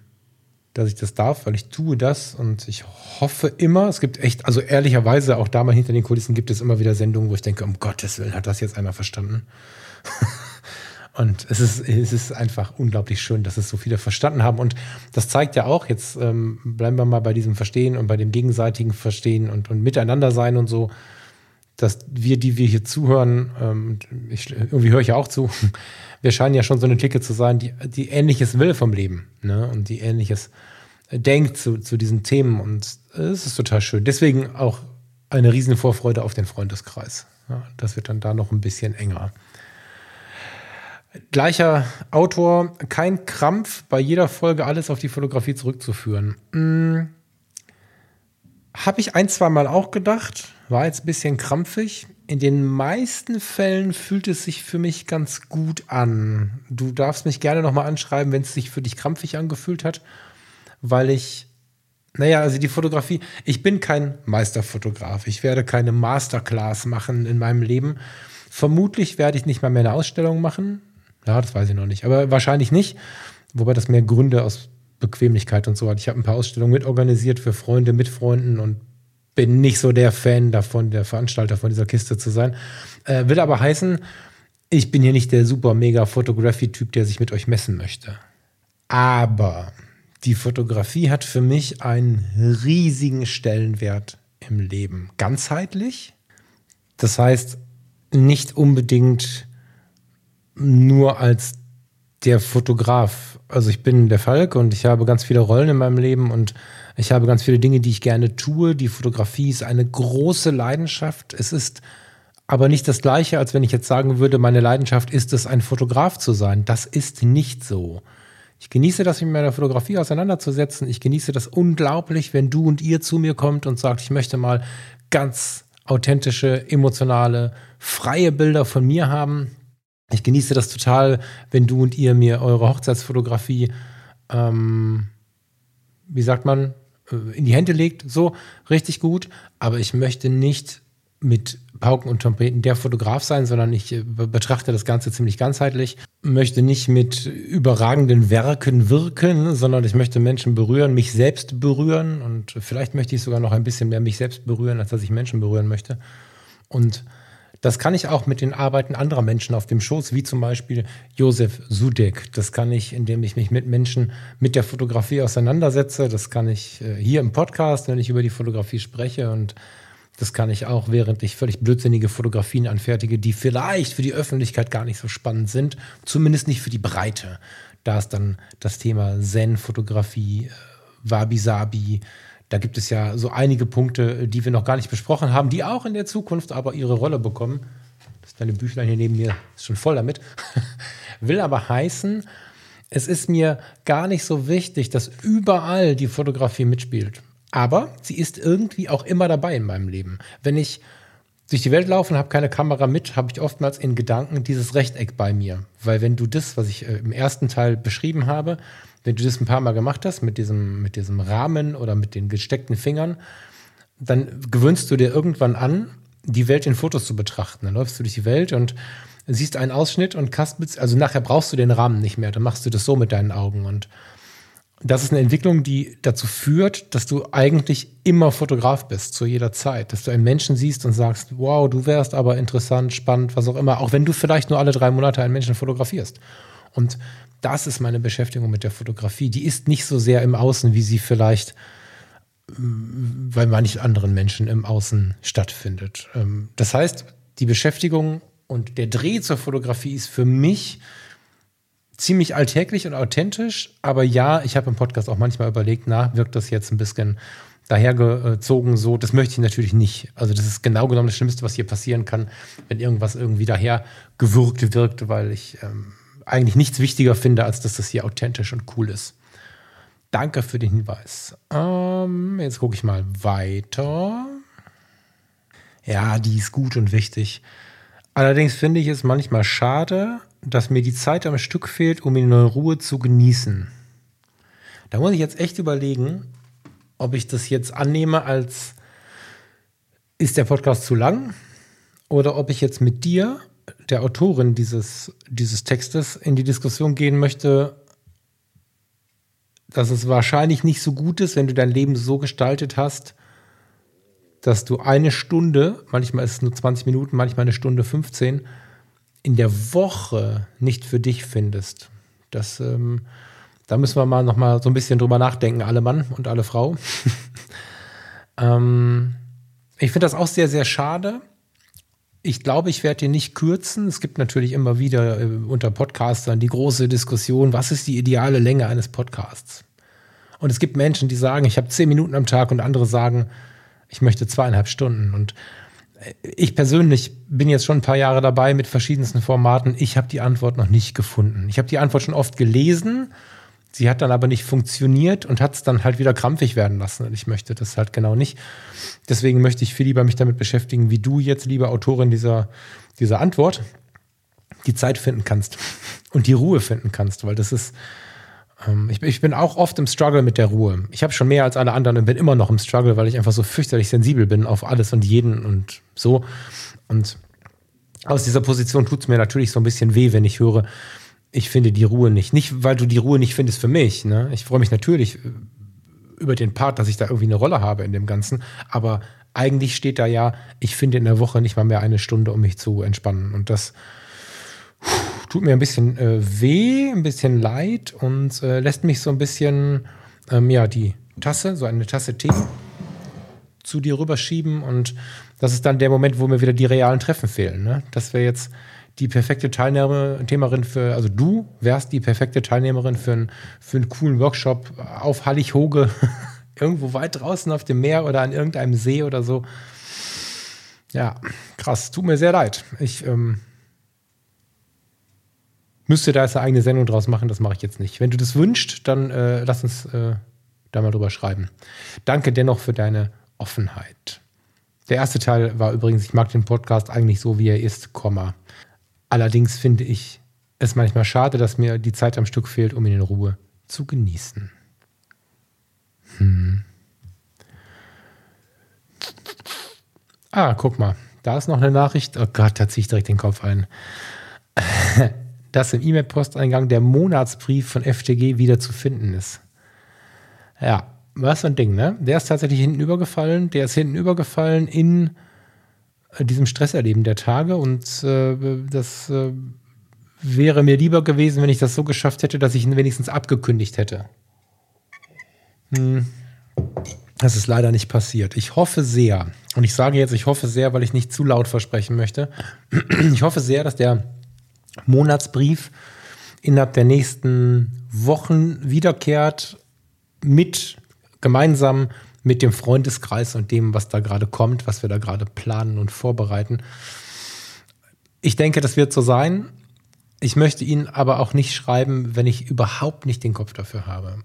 dass ich das darf, weil ich tue das und ich hoffe immer, es gibt echt, also ehrlicherweise auch da mal hinter den Kulissen gibt es immer wieder Sendungen, wo ich denke, um Gottes Willen hat das jetzt einer verstanden. und es ist, es ist einfach unglaublich schön, dass es so viele verstanden haben und das zeigt ja auch, jetzt ähm, bleiben wir mal bei diesem Verstehen und bei dem gegenseitigen Verstehen und, und Miteinander sein und so, dass wir, die wir hier zuhören, ähm, ich, irgendwie höre ich ja auch zu, wir scheinen ja schon so eine Clique zu sein, die, die Ähnliches will vom Leben ne? und die Ähnliches denkt zu, zu diesen Themen. Und es ist total schön. Deswegen auch eine riesen Vorfreude auf den Freundeskreis. Ja, das wird dann da noch ein bisschen enger. Gleicher Autor, kein Krampf, bei jeder Folge alles auf die Fotografie zurückzuführen. Hm. Habe ich ein, zwei Mal auch gedacht, war jetzt ein bisschen krampfig. In den meisten Fällen fühlt es sich für mich ganz gut an. Du darfst mich gerne nochmal anschreiben, wenn es sich für dich krampfig angefühlt hat, weil ich, naja, also die Fotografie, ich bin kein Meisterfotograf. Ich werde keine Masterclass machen in meinem Leben. Vermutlich werde ich nicht mal mehr eine Ausstellung machen. Ja, das weiß ich noch nicht. Aber wahrscheinlich nicht. Wobei das mehr Gründe aus Bequemlichkeit und so hat. Ich habe ein paar Ausstellungen mitorganisiert für Freunde, mit Freunden und bin nicht so der Fan davon, der Veranstalter von dieser Kiste zu sein. Äh, will aber heißen, ich bin hier nicht der super mega Fotografie-Typ, der sich mit euch messen möchte. Aber die Fotografie hat für mich einen riesigen Stellenwert im Leben. Ganzheitlich. Das heißt, nicht unbedingt nur als der Fotograf. Also ich bin der Falk und ich habe ganz viele Rollen in meinem Leben und ich habe ganz viele Dinge, die ich gerne tue. Die Fotografie ist eine große Leidenschaft. Es ist aber nicht das gleiche, als wenn ich jetzt sagen würde, meine Leidenschaft ist es, ein Fotograf zu sein. Das ist nicht so. Ich genieße das, mich mit meiner Fotografie auseinanderzusetzen. Ich genieße das unglaublich, wenn du und ihr zu mir kommt und sagt, ich möchte mal ganz authentische, emotionale, freie Bilder von mir haben. Ich genieße das total, wenn du und ihr mir eure Hochzeitsfotografie, ähm, wie sagt man, äh, in die Hände legt. So, richtig gut. Aber ich möchte nicht mit Pauken und Trompeten der Fotograf sein, sondern ich äh, betrachte das Ganze ziemlich ganzheitlich. Möchte nicht mit überragenden Werken wirken, sondern ich möchte Menschen berühren, mich selbst berühren und vielleicht möchte ich sogar noch ein bisschen mehr mich selbst berühren, als dass ich Menschen berühren möchte. Und das kann ich auch mit den Arbeiten anderer Menschen auf dem Schoß, wie zum Beispiel Josef Sudek. Das kann ich, indem ich mich mit Menschen mit der Fotografie auseinandersetze. Das kann ich äh, hier im Podcast, wenn ich über die Fotografie spreche und das kann ich auch, während ich völlig blödsinnige Fotografien anfertige, die vielleicht für die Öffentlichkeit gar nicht so spannend sind, zumindest nicht für die Breite. Da ist dann das Thema Zen-Fotografie, äh, Wabi-Sabi. Da gibt es ja so einige Punkte, die wir noch gar nicht besprochen haben, die auch in der Zukunft aber ihre Rolle bekommen. Das kleine Büchlein hier neben mir ist schon voll damit. Will aber heißen, es ist mir gar nicht so wichtig, dass überall die Fotografie mitspielt. Aber sie ist irgendwie auch immer dabei in meinem Leben. Wenn ich durch die Welt laufe und habe keine Kamera mit, habe ich oftmals in Gedanken dieses Rechteck bei mir. Weil wenn du das, was ich äh, im ersten Teil beschrieben habe, wenn du das ein paar Mal gemacht hast mit diesem, mit diesem Rahmen oder mit den gesteckten Fingern, dann gewöhnst du dir irgendwann an, die Welt in Fotos zu betrachten. Dann läufst du durch die Welt und siehst einen Ausschnitt und kaspelst, also nachher brauchst du den Rahmen nicht mehr, dann machst du das so mit deinen Augen und das ist eine Entwicklung, die dazu führt, dass du eigentlich immer Fotograf bist, zu jeder Zeit. Dass du einen Menschen siehst und sagst, wow, du wärst aber interessant, spannend, was auch immer, auch wenn du vielleicht nur alle drei Monate einen Menschen fotografierst. Und das ist meine Beschäftigung mit der Fotografie. Die ist nicht so sehr im Außen, wie sie vielleicht mm, bei manchen anderen Menschen im Außen stattfindet. Ähm, das heißt, die Beschäftigung und der Dreh zur Fotografie ist für mich ziemlich alltäglich und authentisch, aber ja, ich habe im Podcast auch manchmal überlegt, na, wirkt das jetzt ein bisschen dahergezogen so, das möchte ich natürlich nicht. Also das ist genau genommen das Schlimmste, was hier passieren kann, wenn irgendwas irgendwie daher gewürgt wirkt, weil ich ähm, eigentlich nichts wichtiger finde, als dass das hier authentisch und cool ist. Danke für den Hinweis. Ähm, jetzt gucke ich mal weiter. Ja, die ist gut und wichtig. Allerdings finde ich es manchmal schade, dass mir die Zeit am Stück fehlt, um in Ruhe zu genießen. Da muss ich jetzt echt überlegen, ob ich das jetzt annehme als ist der Podcast zu lang oder ob ich jetzt mit dir, der Autorin dieses, dieses Textes, in die Diskussion gehen möchte, dass es wahrscheinlich nicht so gut ist, wenn du dein Leben so gestaltet hast, dass du eine Stunde, manchmal ist es nur 20 Minuten, manchmal eine Stunde 15, in der Woche nicht für dich findest. Das, ähm, da müssen wir mal noch mal so ein bisschen drüber nachdenken, alle Mann und alle Frau. ähm, ich finde das auch sehr, sehr schade. Ich glaube, ich werde hier nicht kürzen. Es gibt natürlich immer wieder äh, unter Podcastern die große Diskussion, was ist die ideale Länge eines Podcasts? Und es gibt Menschen, die sagen, ich habe zehn Minuten am Tag und andere sagen, ich möchte zweieinhalb Stunden. Und ich persönlich bin jetzt schon ein paar Jahre dabei mit verschiedensten Formaten. Ich habe die Antwort noch nicht gefunden. Ich habe die Antwort schon oft gelesen. Sie hat dann aber nicht funktioniert und hat es dann halt wieder krampfig werden lassen. Und ich möchte das halt genau nicht. Deswegen möchte ich viel lieber mich damit beschäftigen, wie du jetzt, liebe Autorin dieser, dieser Antwort, die Zeit finden kannst und die Ruhe finden kannst, weil das ist, ähm, ich, ich, bin auch oft im Struggle mit der Ruhe. Ich habe schon mehr als alle anderen und bin immer noch im Struggle, weil ich einfach so fürchterlich sensibel bin auf alles und jeden und so. Und aus dieser Position tut es mir natürlich so ein bisschen weh, wenn ich höre, ich finde die Ruhe nicht. Nicht, weil du die Ruhe nicht findest für mich. Ne? Ich freue mich natürlich äh, über den Part, dass ich da irgendwie eine Rolle habe in dem Ganzen. Aber eigentlich steht da ja, ich finde in der Woche nicht mal mehr eine Stunde, um mich zu entspannen. Und das tut mir ein bisschen äh, weh, ein bisschen leid und äh, lässt mich so ein bisschen, ähm, ja, die Tasse, so eine Tasse Tee zu dir rüberschieben. Und das ist dann der Moment, wo mir wieder die realen Treffen fehlen. Ne? Das wäre jetzt die perfekte Teilnehmerin für, also du wärst die perfekte Teilnehmerin für, ein, für einen coolen Workshop auf Hallig-Hoge, irgendwo weit draußen auf dem Meer oder an irgendeinem See oder so. Ja, krass, tut mir sehr leid. Ich ähm, müsste da jetzt eine eigene Sendung draus machen, das mache ich jetzt nicht. Wenn du das wünschst, dann äh, lass uns äh, da mal drüber schreiben. Danke dennoch für deine Offenheit. Der erste Teil war übrigens, ich mag den Podcast eigentlich so, wie er ist, Komma. Allerdings finde ich es manchmal schade, dass mir die Zeit am Stück fehlt, um ihn in Ruhe zu genießen. Hm. Ah, guck mal, da ist noch eine Nachricht. Oh Gott, da ziehe ich direkt den Kopf ein. Dass im E-Mail-Posteingang der Monatsbrief von FTG wieder zu finden ist. Ja, was so ein Ding, ne? Der ist tatsächlich hinten übergefallen. Der ist hinten übergefallen in diesem Stresserleben der Tage und äh, das äh, wäre mir lieber gewesen, wenn ich das so geschafft hätte, dass ich ihn wenigstens abgekündigt hätte. Hm. Das ist leider nicht passiert. Ich hoffe sehr, und ich sage jetzt, ich hoffe sehr, weil ich nicht zu laut versprechen möchte. Ich hoffe sehr, dass der Monatsbrief innerhalb der nächsten Wochen wiederkehrt mit gemeinsam mit dem Freundeskreis und dem, was da gerade kommt, was wir da gerade planen und vorbereiten. Ich denke, das wird so sein. Ich möchte Ihnen aber auch nicht schreiben, wenn ich überhaupt nicht den Kopf dafür habe.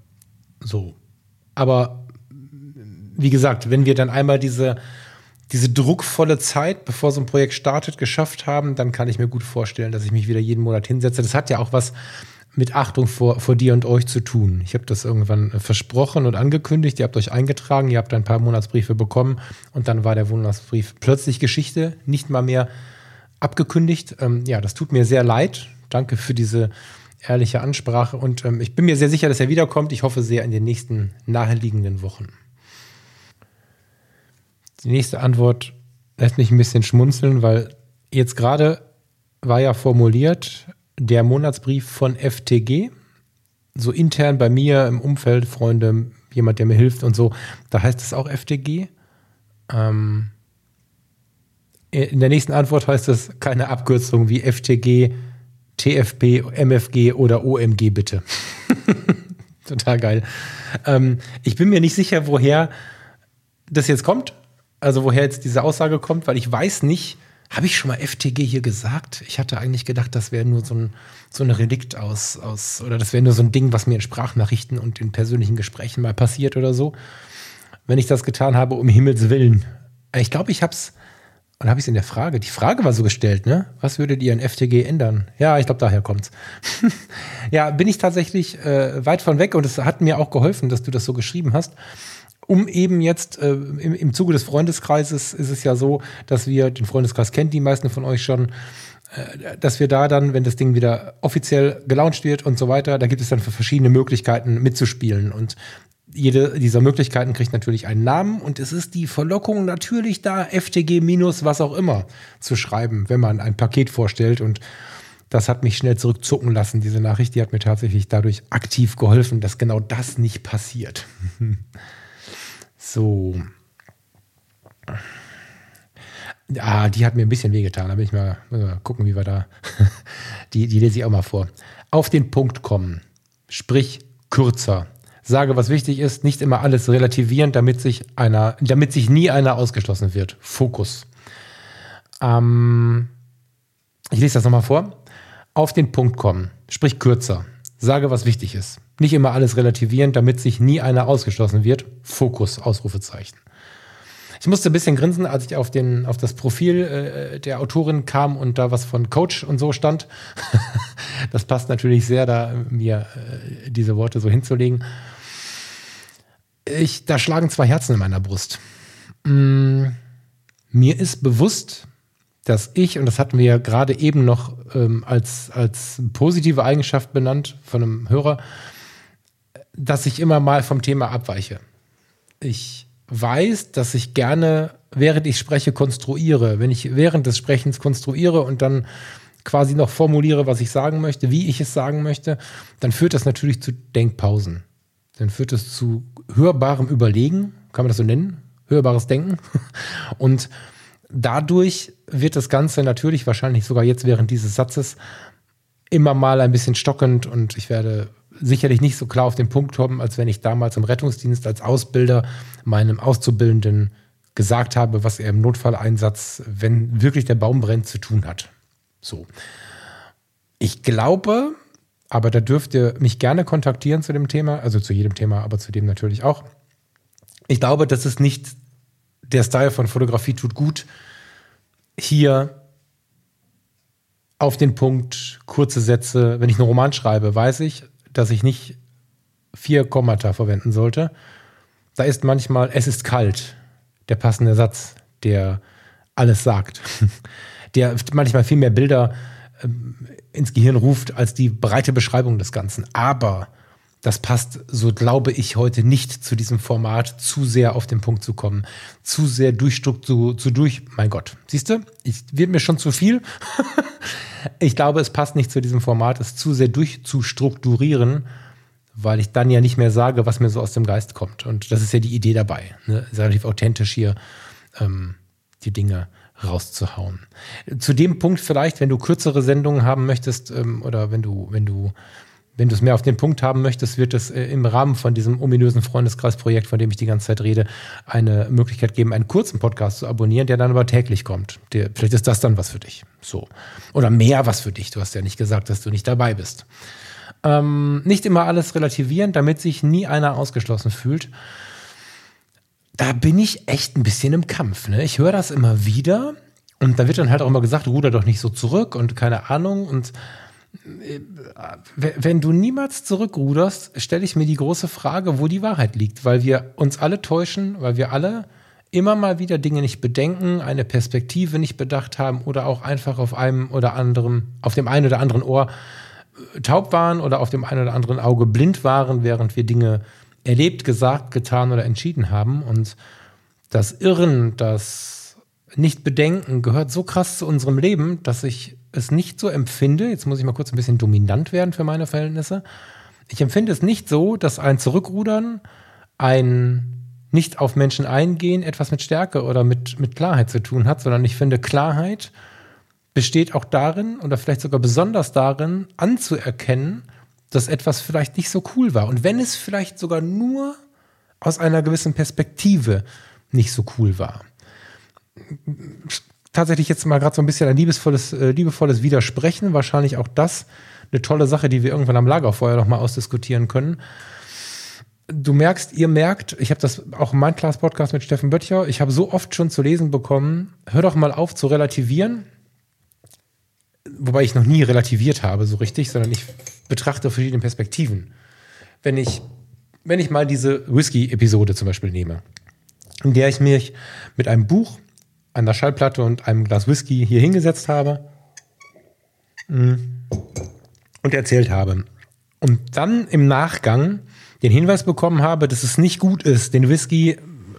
So. Aber wie gesagt, wenn wir dann einmal diese, diese druckvolle Zeit, bevor so ein Projekt startet, geschafft haben, dann kann ich mir gut vorstellen, dass ich mich wieder jeden Monat hinsetze. Das hat ja auch was mit Achtung vor, vor dir und euch zu tun. Ich habe das irgendwann versprochen und angekündigt. Ihr habt euch eingetragen, ihr habt ein paar Monatsbriefe bekommen und dann war der Monatsbrief plötzlich Geschichte, nicht mal mehr abgekündigt. Ähm, ja, das tut mir sehr leid. Danke für diese ehrliche Ansprache und ähm, ich bin mir sehr sicher, dass er wiederkommt. Ich hoffe sehr in den nächsten naheliegenden Wochen. Die nächste Antwort lässt mich ein bisschen schmunzeln, weil jetzt gerade war ja formuliert, der Monatsbrief von FTG, so intern bei mir im Umfeld, Freunde, jemand, der mir hilft und so, da heißt es auch FTG. Ähm, in der nächsten Antwort heißt es keine Abkürzung wie FTG, TFB, MFG oder OMG bitte. Total geil. Ähm, ich bin mir nicht sicher, woher das jetzt kommt, also woher jetzt diese Aussage kommt, weil ich weiß nicht, habe ich schon mal FTG hier gesagt? Ich hatte eigentlich gedacht, das wäre nur so ein, so ein Relikt aus, aus, oder das wäre nur so ein Ding, was mir in Sprachnachrichten und in persönlichen Gesprächen mal passiert oder so. Wenn ich das getan habe, um Himmels Willen. Ich glaube, ich habe es, und habe ich es in der Frage, die Frage war so gestellt, ne? Was würdet ihr an FTG ändern? Ja, ich glaube, daher kommt's. ja, bin ich tatsächlich äh, weit von weg und es hat mir auch geholfen, dass du das so geschrieben hast um eben jetzt äh, im, im Zuge des Freundeskreises ist es ja so, dass wir, den Freundeskreis kennt die meisten von euch schon, äh, dass wir da dann, wenn das Ding wieder offiziell gelauncht wird und so weiter, da gibt es dann verschiedene Möglichkeiten mitzuspielen. Und jede dieser Möglichkeiten kriegt natürlich einen Namen und es ist die Verlockung natürlich da, FTG minus was auch immer zu schreiben, wenn man ein Paket vorstellt und das hat mich schnell zurückzucken lassen, diese Nachricht. Die hat mir tatsächlich dadurch aktiv geholfen, dass genau das nicht passiert. So. Ah, die hat mir ein bisschen wehgetan. Da will ich mal, mal gucken, wie wir da. die, die lese ich auch mal vor. Auf den Punkt kommen. Sprich kürzer. Sage, was wichtig ist, nicht immer alles relativieren, damit sich einer, damit sich nie einer ausgeschlossen wird. Fokus. Ähm, ich lese das nochmal vor. Auf den Punkt kommen. Sprich kürzer. Sage, was wichtig ist. Nicht immer alles relativieren, damit sich nie einer ausgeschlossen wird. Fokus, Ausrufezeichen. Ich musste ein bisschen grinsen, als ich auf, den, auf das Profil äh, der Autorin kam und da was von Coach und so stand. das passt natürlich sehr, da mir äh, diese Worte so hinzulegen. Ich, da schlagen zwei Herzen in meiner Brust. Mm, mir ist bewusst, dass ich, und das hatten wir ja gerade eben noch ähm, als, als positive Eigenschaft benannt von einem Hörer, dass ich immer mal vom Thema abweiche. Ich weiß, dass ich gerne, während ich spreche, konstruiere. Wenn ich während des Sprechens konstruiere und dann quasi noch formuliere, was ich sagen möchte, wie ich es sagen möchte, dann führt das natürlich zu Denkpausen. Dann führt es zu hörbarem Überlegen, kann man das so nennen? Hörbares Denken. Und dadurch wird das Ganze natürlich wahrscheinlich sogar jetzt während dieses Satzes immer mal ein bisschen stockend und ich werde sicherlich nicht so klar auf den Punkt kommen, als wenn ich damals im Rettungsdienst als Ausbilder meinem Auszubildenden gesagt habe, was er im Notfalleinsatz, wenn wirklich der Baum brennt, zu tun hat. So. Ich glaube, aber da dürft ihr mich gerne kontaktieren zu dem Thema, also zu jedem Thema, aber zu dem natürlich auch. Ich glaube, das ist nicht der Style von Fotografie tut gut, hier auf den Punkt kurze Sätze, wenn ich einen Roman schreibe, weiß ich, dass ich nicht vier Kommata verwenden sollte. Da ist manchmal, es ist kalt, der passende Satz, der alles sagt. Der manchmal viel mehr Bilder ähm, ins Gehirn ruft als die breite Beschreibung des Ganzen. Aber das passt, so glaube ich, heute nicht zu diesem Format, zu sehr auf den Punkt zu kommen, zu sehr durchstrukturiert, zu, zu durch, mein Gott, siehst du, ich wird mir schon zu viel. ich glaube, es passt nicht zu diesem Format, es zu sehr durchzustrukturieren, weil ich dann ja nicht mehr sage, was mir so aus dem Geist kommt. Und das ist ja die Idee dabei, ne? relativ authentisch hier ähm, die Dinge rauszuhauen. Zu dem Punkt vielleicht, wenn du kürzere Sendungen haben möchtest ähm, oder wenn du, wenn du wenn du es mehr auf den Punkt haben möchtest, wird es äh, im Rahmen von diesem ominösen Freundeskreisprojekt, von dem ich die ganze Zeit rede, eine Möglichkeit geben, einen kurzen Podcast zu abonnieren, der dann aber täglich kommt. Der, vielleicht ist das dann was für dich. So. Oder mehr was für dich. Du hast ja nicht gesagt, dass du nicht dabei bist. Ähm, nicht immer alles relativieren, damit sich nie einer ausgeschlossen fühlt. Da bin ich echt ein bisschen im Kampf. Ne? Ich höre das immer wieder und da wird dann halt auch immer gesagt, ruder doch nicht so zurück und keine Ahnung und wenn du niemals zurückruderst, stelle ich mir die große Frage, wo die Wahrheit liegt, weil wir uns alle täuschen, weil wir alle immer mal wieder Dinge nicht bedenken, eine Perspektive nicht bedacht haben oder auch einfach auf einem oder anderem, auf dem einen oder anderen Ohr äh, taub waren oder auf dem einen oder anderen Auge blind waren, während wir Dinge erlebt, gesagt, getan oder entschieden haben. Und das Irren, das Nicht-Bedenken gehört so krass zu unserem Leben, dass ich es nicht so empfinde, jetzt muss ich mal kurz ein bisschen dominant werden für meine Verhältnisse, ich empfinde es nicht so, dass ein Zurückrudern, ein nicht auf Menschen eingehen, etwas mit Stärke oder mit, mit Klarheit zu tun hat, sondern ich finde, Klarheit besteht auch darin oder vielleicht sogar besonders darin, anzuerkennen, dass etwas vielleicht nicht so cool war. Und wenn es vielleicht sogar nur aus einer gewissen Perspektive nicht so cool war tatsächlich jetzt mal gerade so ein bisschen ein liebesvolles, äh, liebevolles Widersprechen. Wahrscheinlich auch das eine tolle Sache, die wir irgendwann am Lagerfeuer nochmal ausdiskutieren können. Du merkst, ihr merkt, ich habe das auch im Mindclass-Podcast mit Steffen Böttcher, ich habe so oft schon zu lesen bekommen, hör doch mal auf zu relativieren. Wobei ich noch nie relativiert habe, so richtig, sondern ich betrachte verschiedene Perspektiven. Wenn ich, wenn ich mal diese Whisky-Episode zum Beispiel nehme, in der ich mich mit einem Buch an der Schallplatte und einem Glas Whisky hier hingesetzt habe mm, und erzählt habe. Und dann im Nachgang den Hinweis bekommen habe, dass es nicht gut ist, den Whisky,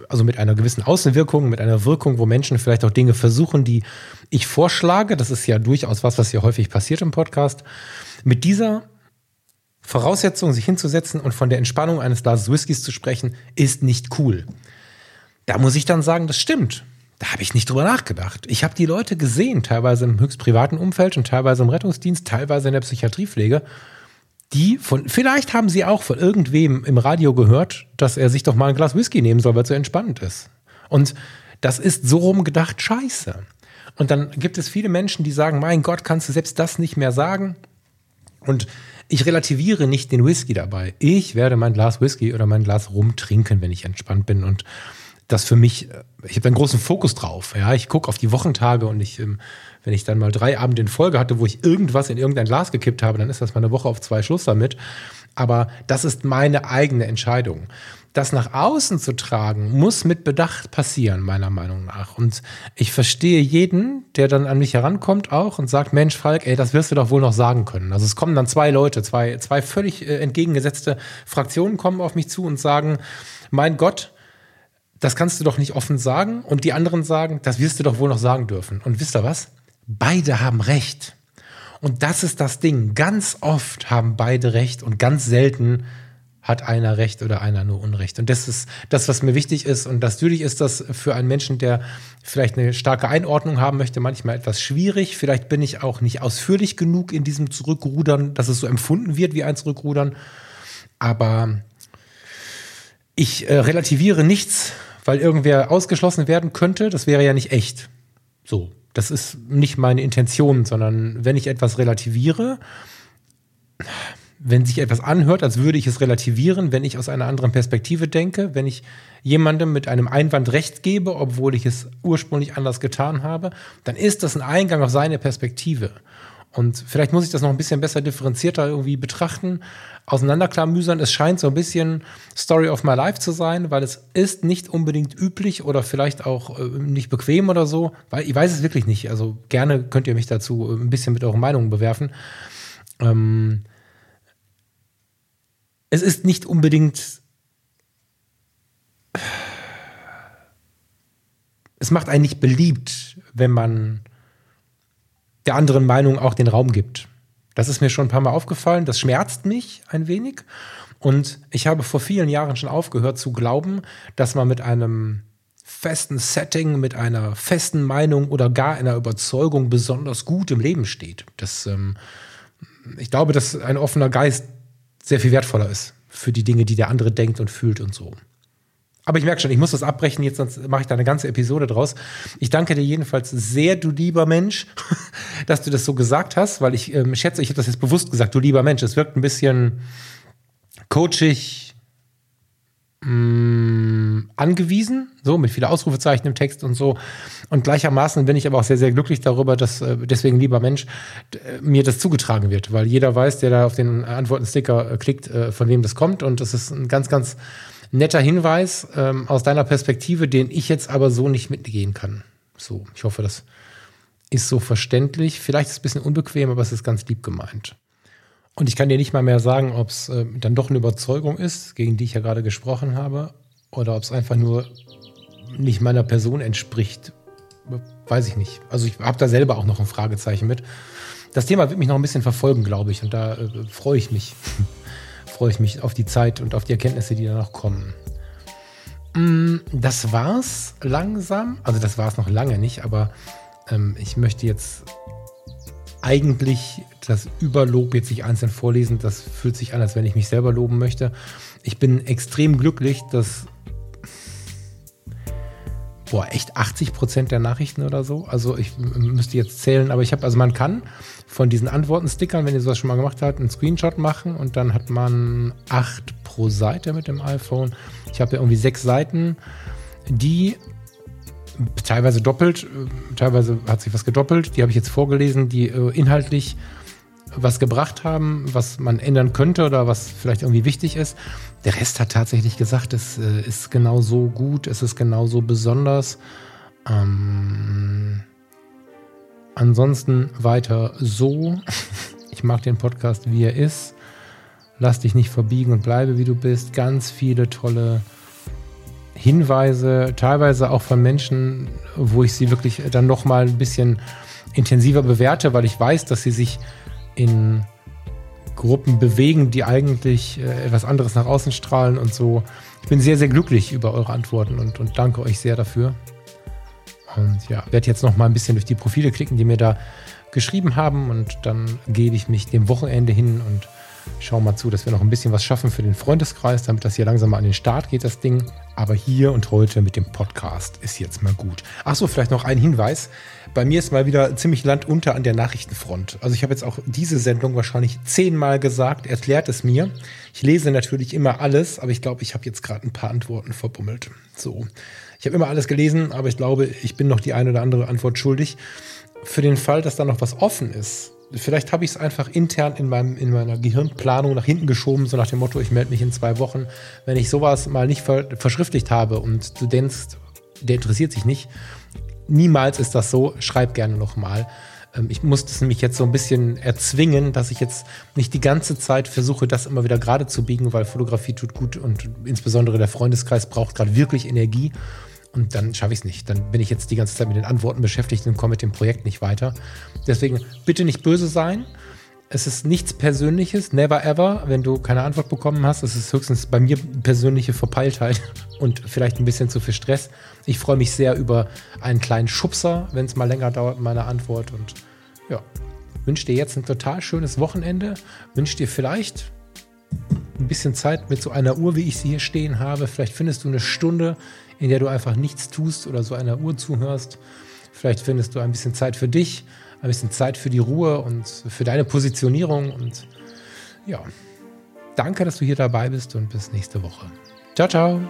also mit einer gewissen Außenwirkung, mit einer Wirkung, wo Menschen vielleicht auch Dinge versuchen, die ich vorschlage, das ist ja durchaus was, was hier häufig passiert im Podcast, mit dieser Voraussetzung, sich hinzusetzen und von der Entspannung eines Glases Whiskys zu sprechen, ist nicht cool. Da muss ich dann sagen, das stimmt. Da habe ich nicht drüber nachgedacht. Ich habe die Leute gesehen, teilweise im höchst privaten Umfeld und teilweise im Rettungsdienst, teilweise in der Psychiatriepflege. Die von, vielleicht haben sie auch von irgendwem im Radio gehört, dass er sich doch mal ein Glas Whisky nehmen soll, weil es so entspannend ist. Und das ist so rum gedacht scheiße. Und dann gibt es viele Menschen, die sagen, mein Gott, kannst du selbst das nicht mehr sagen? Und ich relativiere nicht den Whisky dabei. Ich werde mein Glas Whisky oder mein Glas Rum trinken, wenn ich entspannt bin. Und das für mich, äh, ich habe einen großen Fokus drauf. Ja, ich gucke auf die Wochentage und ich, ähm, wenn ich dann mal drei Abende in Folge hatte, wo ich irgendwas in irgendein Glas gekippt habe, dann ist das mal eine Woche auf zwei Schluss damit. Aber das ist meine eigene Entscheidung. das nach außen zu tragen, muss mit Bedacht passieren, meiner Meinung nach. Und ich verstehe jeden, der dann an mich herankommt auch und sagt, Mensch, Falk, ey, das wirst du doch wohl noch sagen können. Also es kommen dann zwei Leute, zwei, zwei völlig äh, entgegengesetzte Fraktionen kommen auf mich zu und sagen, mein Gott, das kannst du doch nicht offen sagen. Und die anderen sagen, das wirst du doch wohl noch sagen dürfen. Und wisst ihr was? Beide haben recht. Und das ist das Ding. Ganz oft haben beide recht und ganz selten hat einer Recht oder einer nur Unrecht. Und das ist das, was mir wichtig ist. Und natürlich ist das für einen Menschen, der vielleicht eine starke Einordnung haben möchte, manchmal etwas schwierig. Vielleicht bin ich auch nicht ausführlich genug in diesem Zurückrudern, dass es so empfunden wird wie ein Zurückrudern. Aber ich äh, relativiere nichts, weil irgendwer ausgeschlossen werden könnte. Das wäre ja nicht echt. So, das ist nicht meine Intention, sondern wenn ich etwas relativiere, wenn sich etwas anhört, als würde ich es relativieren, wenn ich aus einer anderen Perspektive denke, wenn ich jemandem mit einem Einwand recht gebe, obwohl ich es ursprünglich anders getan habe, dann ist das ein Eingang auf seine Perspektive. Und vielleicht muss ich das noch ein bisschen besser differenzierter irgendwie betrachten, auseinanderklamüsern. Es scheint so ein bisschen Story of my life zu sein, weil es ist nicht unbedingt üblich oder vielleicht auch äh, nicht bequem oder so, weil ich weiß es wirklich nicht. Also gerne könnt ihr mich dazu ein bisschen mit euren Meinungen bewerfen. Ähm, es ist nicht unbedingt. Es macht einen nicht beliebt, wenn man der anderen Meinung auch den Raum gibt. Das ist mir schon ein paar Mal aufgefallen. Das schmerzt mich ein wenig. Und ich habe vor vielen Jahren schon aufgehört zu glauben, dass man mit einem festen Setting, mit einer festen Meinung oder gar einer Überzeugung besonders gut im Leben steht. Das, ähm, ich glaube, dass ein offener Geist sehr viel wertvoller ist für die Dinge, die der andere denkt und fühlt und so. Aber ich merke schon, ich muss das abbrechen, jetzt sonst mache ich da eine ganze Episode draus. Ich danke dir jedenfalls sehr, du lieber Mensch, dass du das so gesagt hast, weil ich ähm, schätze, ich habe das jetzt bewusst gesagt, du lieber Mensch. Es wirkt ein bisschen coachig, mh, angewiesen, so mit vielen Ausrufezeichen im Text und so. Und gleichermaßen bin ich aber auch sehr, sehr glücklich darüber, dass äh, deswegen, lieber Mensch, äh, mir das zugetragen wird, weil jeder weiß, der da auf den Antworten-Sticker äh, klickt, von wem das kommt. Und das ist ein ganz, ganz netter Hinweis ähm, aus deiner Perspektive, den ich jetzt aber so nicht mitgehen kann. So, ich hoffe, das ist so verständlich. Vielleicht ist es ein bisschen unbequem, aber es ist ganz lieb gemeint. Und ich kann dir nicht mal mehr sagen, ob es äh, dann doch eine Überzeugung ist, gegen die ich ja gerade gesprochen habe, oder ob es einfach nur nicht meiner Person entspricht. Weiß ich nicht. Also ich habe da selber auch noch ein Fragezeichen mit. Das Thema wird mich noch ein bisschen verfolgen, glaube ich, und da äh, freue ich mich. freue ich mich auf die Zeit und auf die Erkenntnisse, die danach kommen. Mm, das war's langsam. Also das war es noch lange nicht, aber ähm, ich möchte jetzt eigentlich das Überlob jetzt nicht einzeln vorlesen. Das fühlt sich an, als wenn ich mich selber loben möchte. Ich bin extrem glücklich, dass boah, echt 80 Prozent der Nachrichten oder so. Also ich müsste jetzt zählen, aber ich habe, also man kann von diesen Antworten-Stickern, wenn ihr sowas schon mal gemacht habt, einen Screenshot machen und dann hat man acht pro Seite mit dem iPhone. Ich habe ja irgendwie sechs Seiten, die teilweise doppelt, äh, teilweise hat sich was gedoppelt. Die habe ich jetzt vorgelesen, die äh, inhaltlich was gebracht haben, was man ändern könnte oder was vielleicht irgendwie wichtig ist. Der Rest hat tatsächlich gesagt, es äh, ist genauso gut, es ist genauso besonders. Ähm, ansonsten weiter so. Ich mag den Podcast, wie er ist. Lass dich nicht verbiegen und bleibe, wie du bist. Ganz viele tolle Hinweise, teilweise auch von Menschen, wo ich sie wirklich dann noch mal ein bisschen intensiver bewerte, weil ich weiß, dass sie sich in Gruppen bewegen, die eigentlich äh, etwas anderes nach außen strahlen und so. Ich bin sehr, sehr glücklich über eure Antworten und, und danke euch sehr dafür. Und ja, werde jetzt noch mal ein bisschen durch die Profile klicken, die mir da geschrieben haben und dann gebe ich mich dem Wochenende hin und schaue mal zu, dass wir noch ein bisschen was schaffen für den Freundeskreis, damit das hier langsam mal an den Start geht, das Ding. Aber hier und heute mit dem Podcast ist jetzt mal gut. Achso, vielleicht noch ein Hinweis. Bei mir ist mal wieder ziemlich Land unter an der Nachrichtenfront. Also ich habe jetzt auch diese Sendung wahrscheinlich zehnmal gesagt, erklärt es mir. Ich lese natürlich immer alles, aber ich glaube, ich habe jetzt gerade ein paar Antworten verbummelt. So. Ich habe immer alles gelesen, aber ich glaube, ich bin noch die eine oder andere Antwort schuldig. Für den Fall, dass da noch was offen ist, vielleicht habe ich es einfach intern in, meinem, in meiner Gehirnplanung nach hinten geschoben, so nach dem Motto, ich melde mich in zwei Wochen. Wenn ich sowas mal nicht ver verschriftlicht habe und du denkst, der interessiert sich nicht, niemals ist das so, schreib gerne nochmal. Ähm, ich muss das nämlich jetzt so ein bisschen erzwingen, dass ich jetzt nicht die ganze Zeit versuche, das immer wieder gerade zu biegen, weil Fotografie tut gut und insbesondere der Freundeskreis braucht gerade wirklich Energie. Und dann schaffe ich es nicht. Dann bin ich jetzt die ganze Zeit mit den Antworten beschäftigt und komme mit dem Projekt nicht weiter. Deswegen bitte nicht böse sein. Es ist nichts Persönliches, never ever, wenn du keine Antwort bekommen hast. Es ist höchstens bei mir persönliche Verpeiltheit und vielleicht ein bisschen zu viel Stress. Ich freue mich sehr über einen kleinen Schubser, wenn es mal länger dauert, meine Antwort. Und ja, wünsche dir jetzt ein total schönes Wochenende. Wünsche dir vielleicht ein bisschen Zeit mit so einer Uhr, wie ich sie hier stehen habe. Vielleicht findest du eine Stunde, in der du einfach nichts tust oder so einer Uhr zuhörst. Vielleicht findest du ein bisschen Zeit für dich, ein bisschen Zeit für die Ruhe und für deine Positionierung. Und ja, danke, dass du hier dabei bist und bis nächste Woche. Ciao, ciao.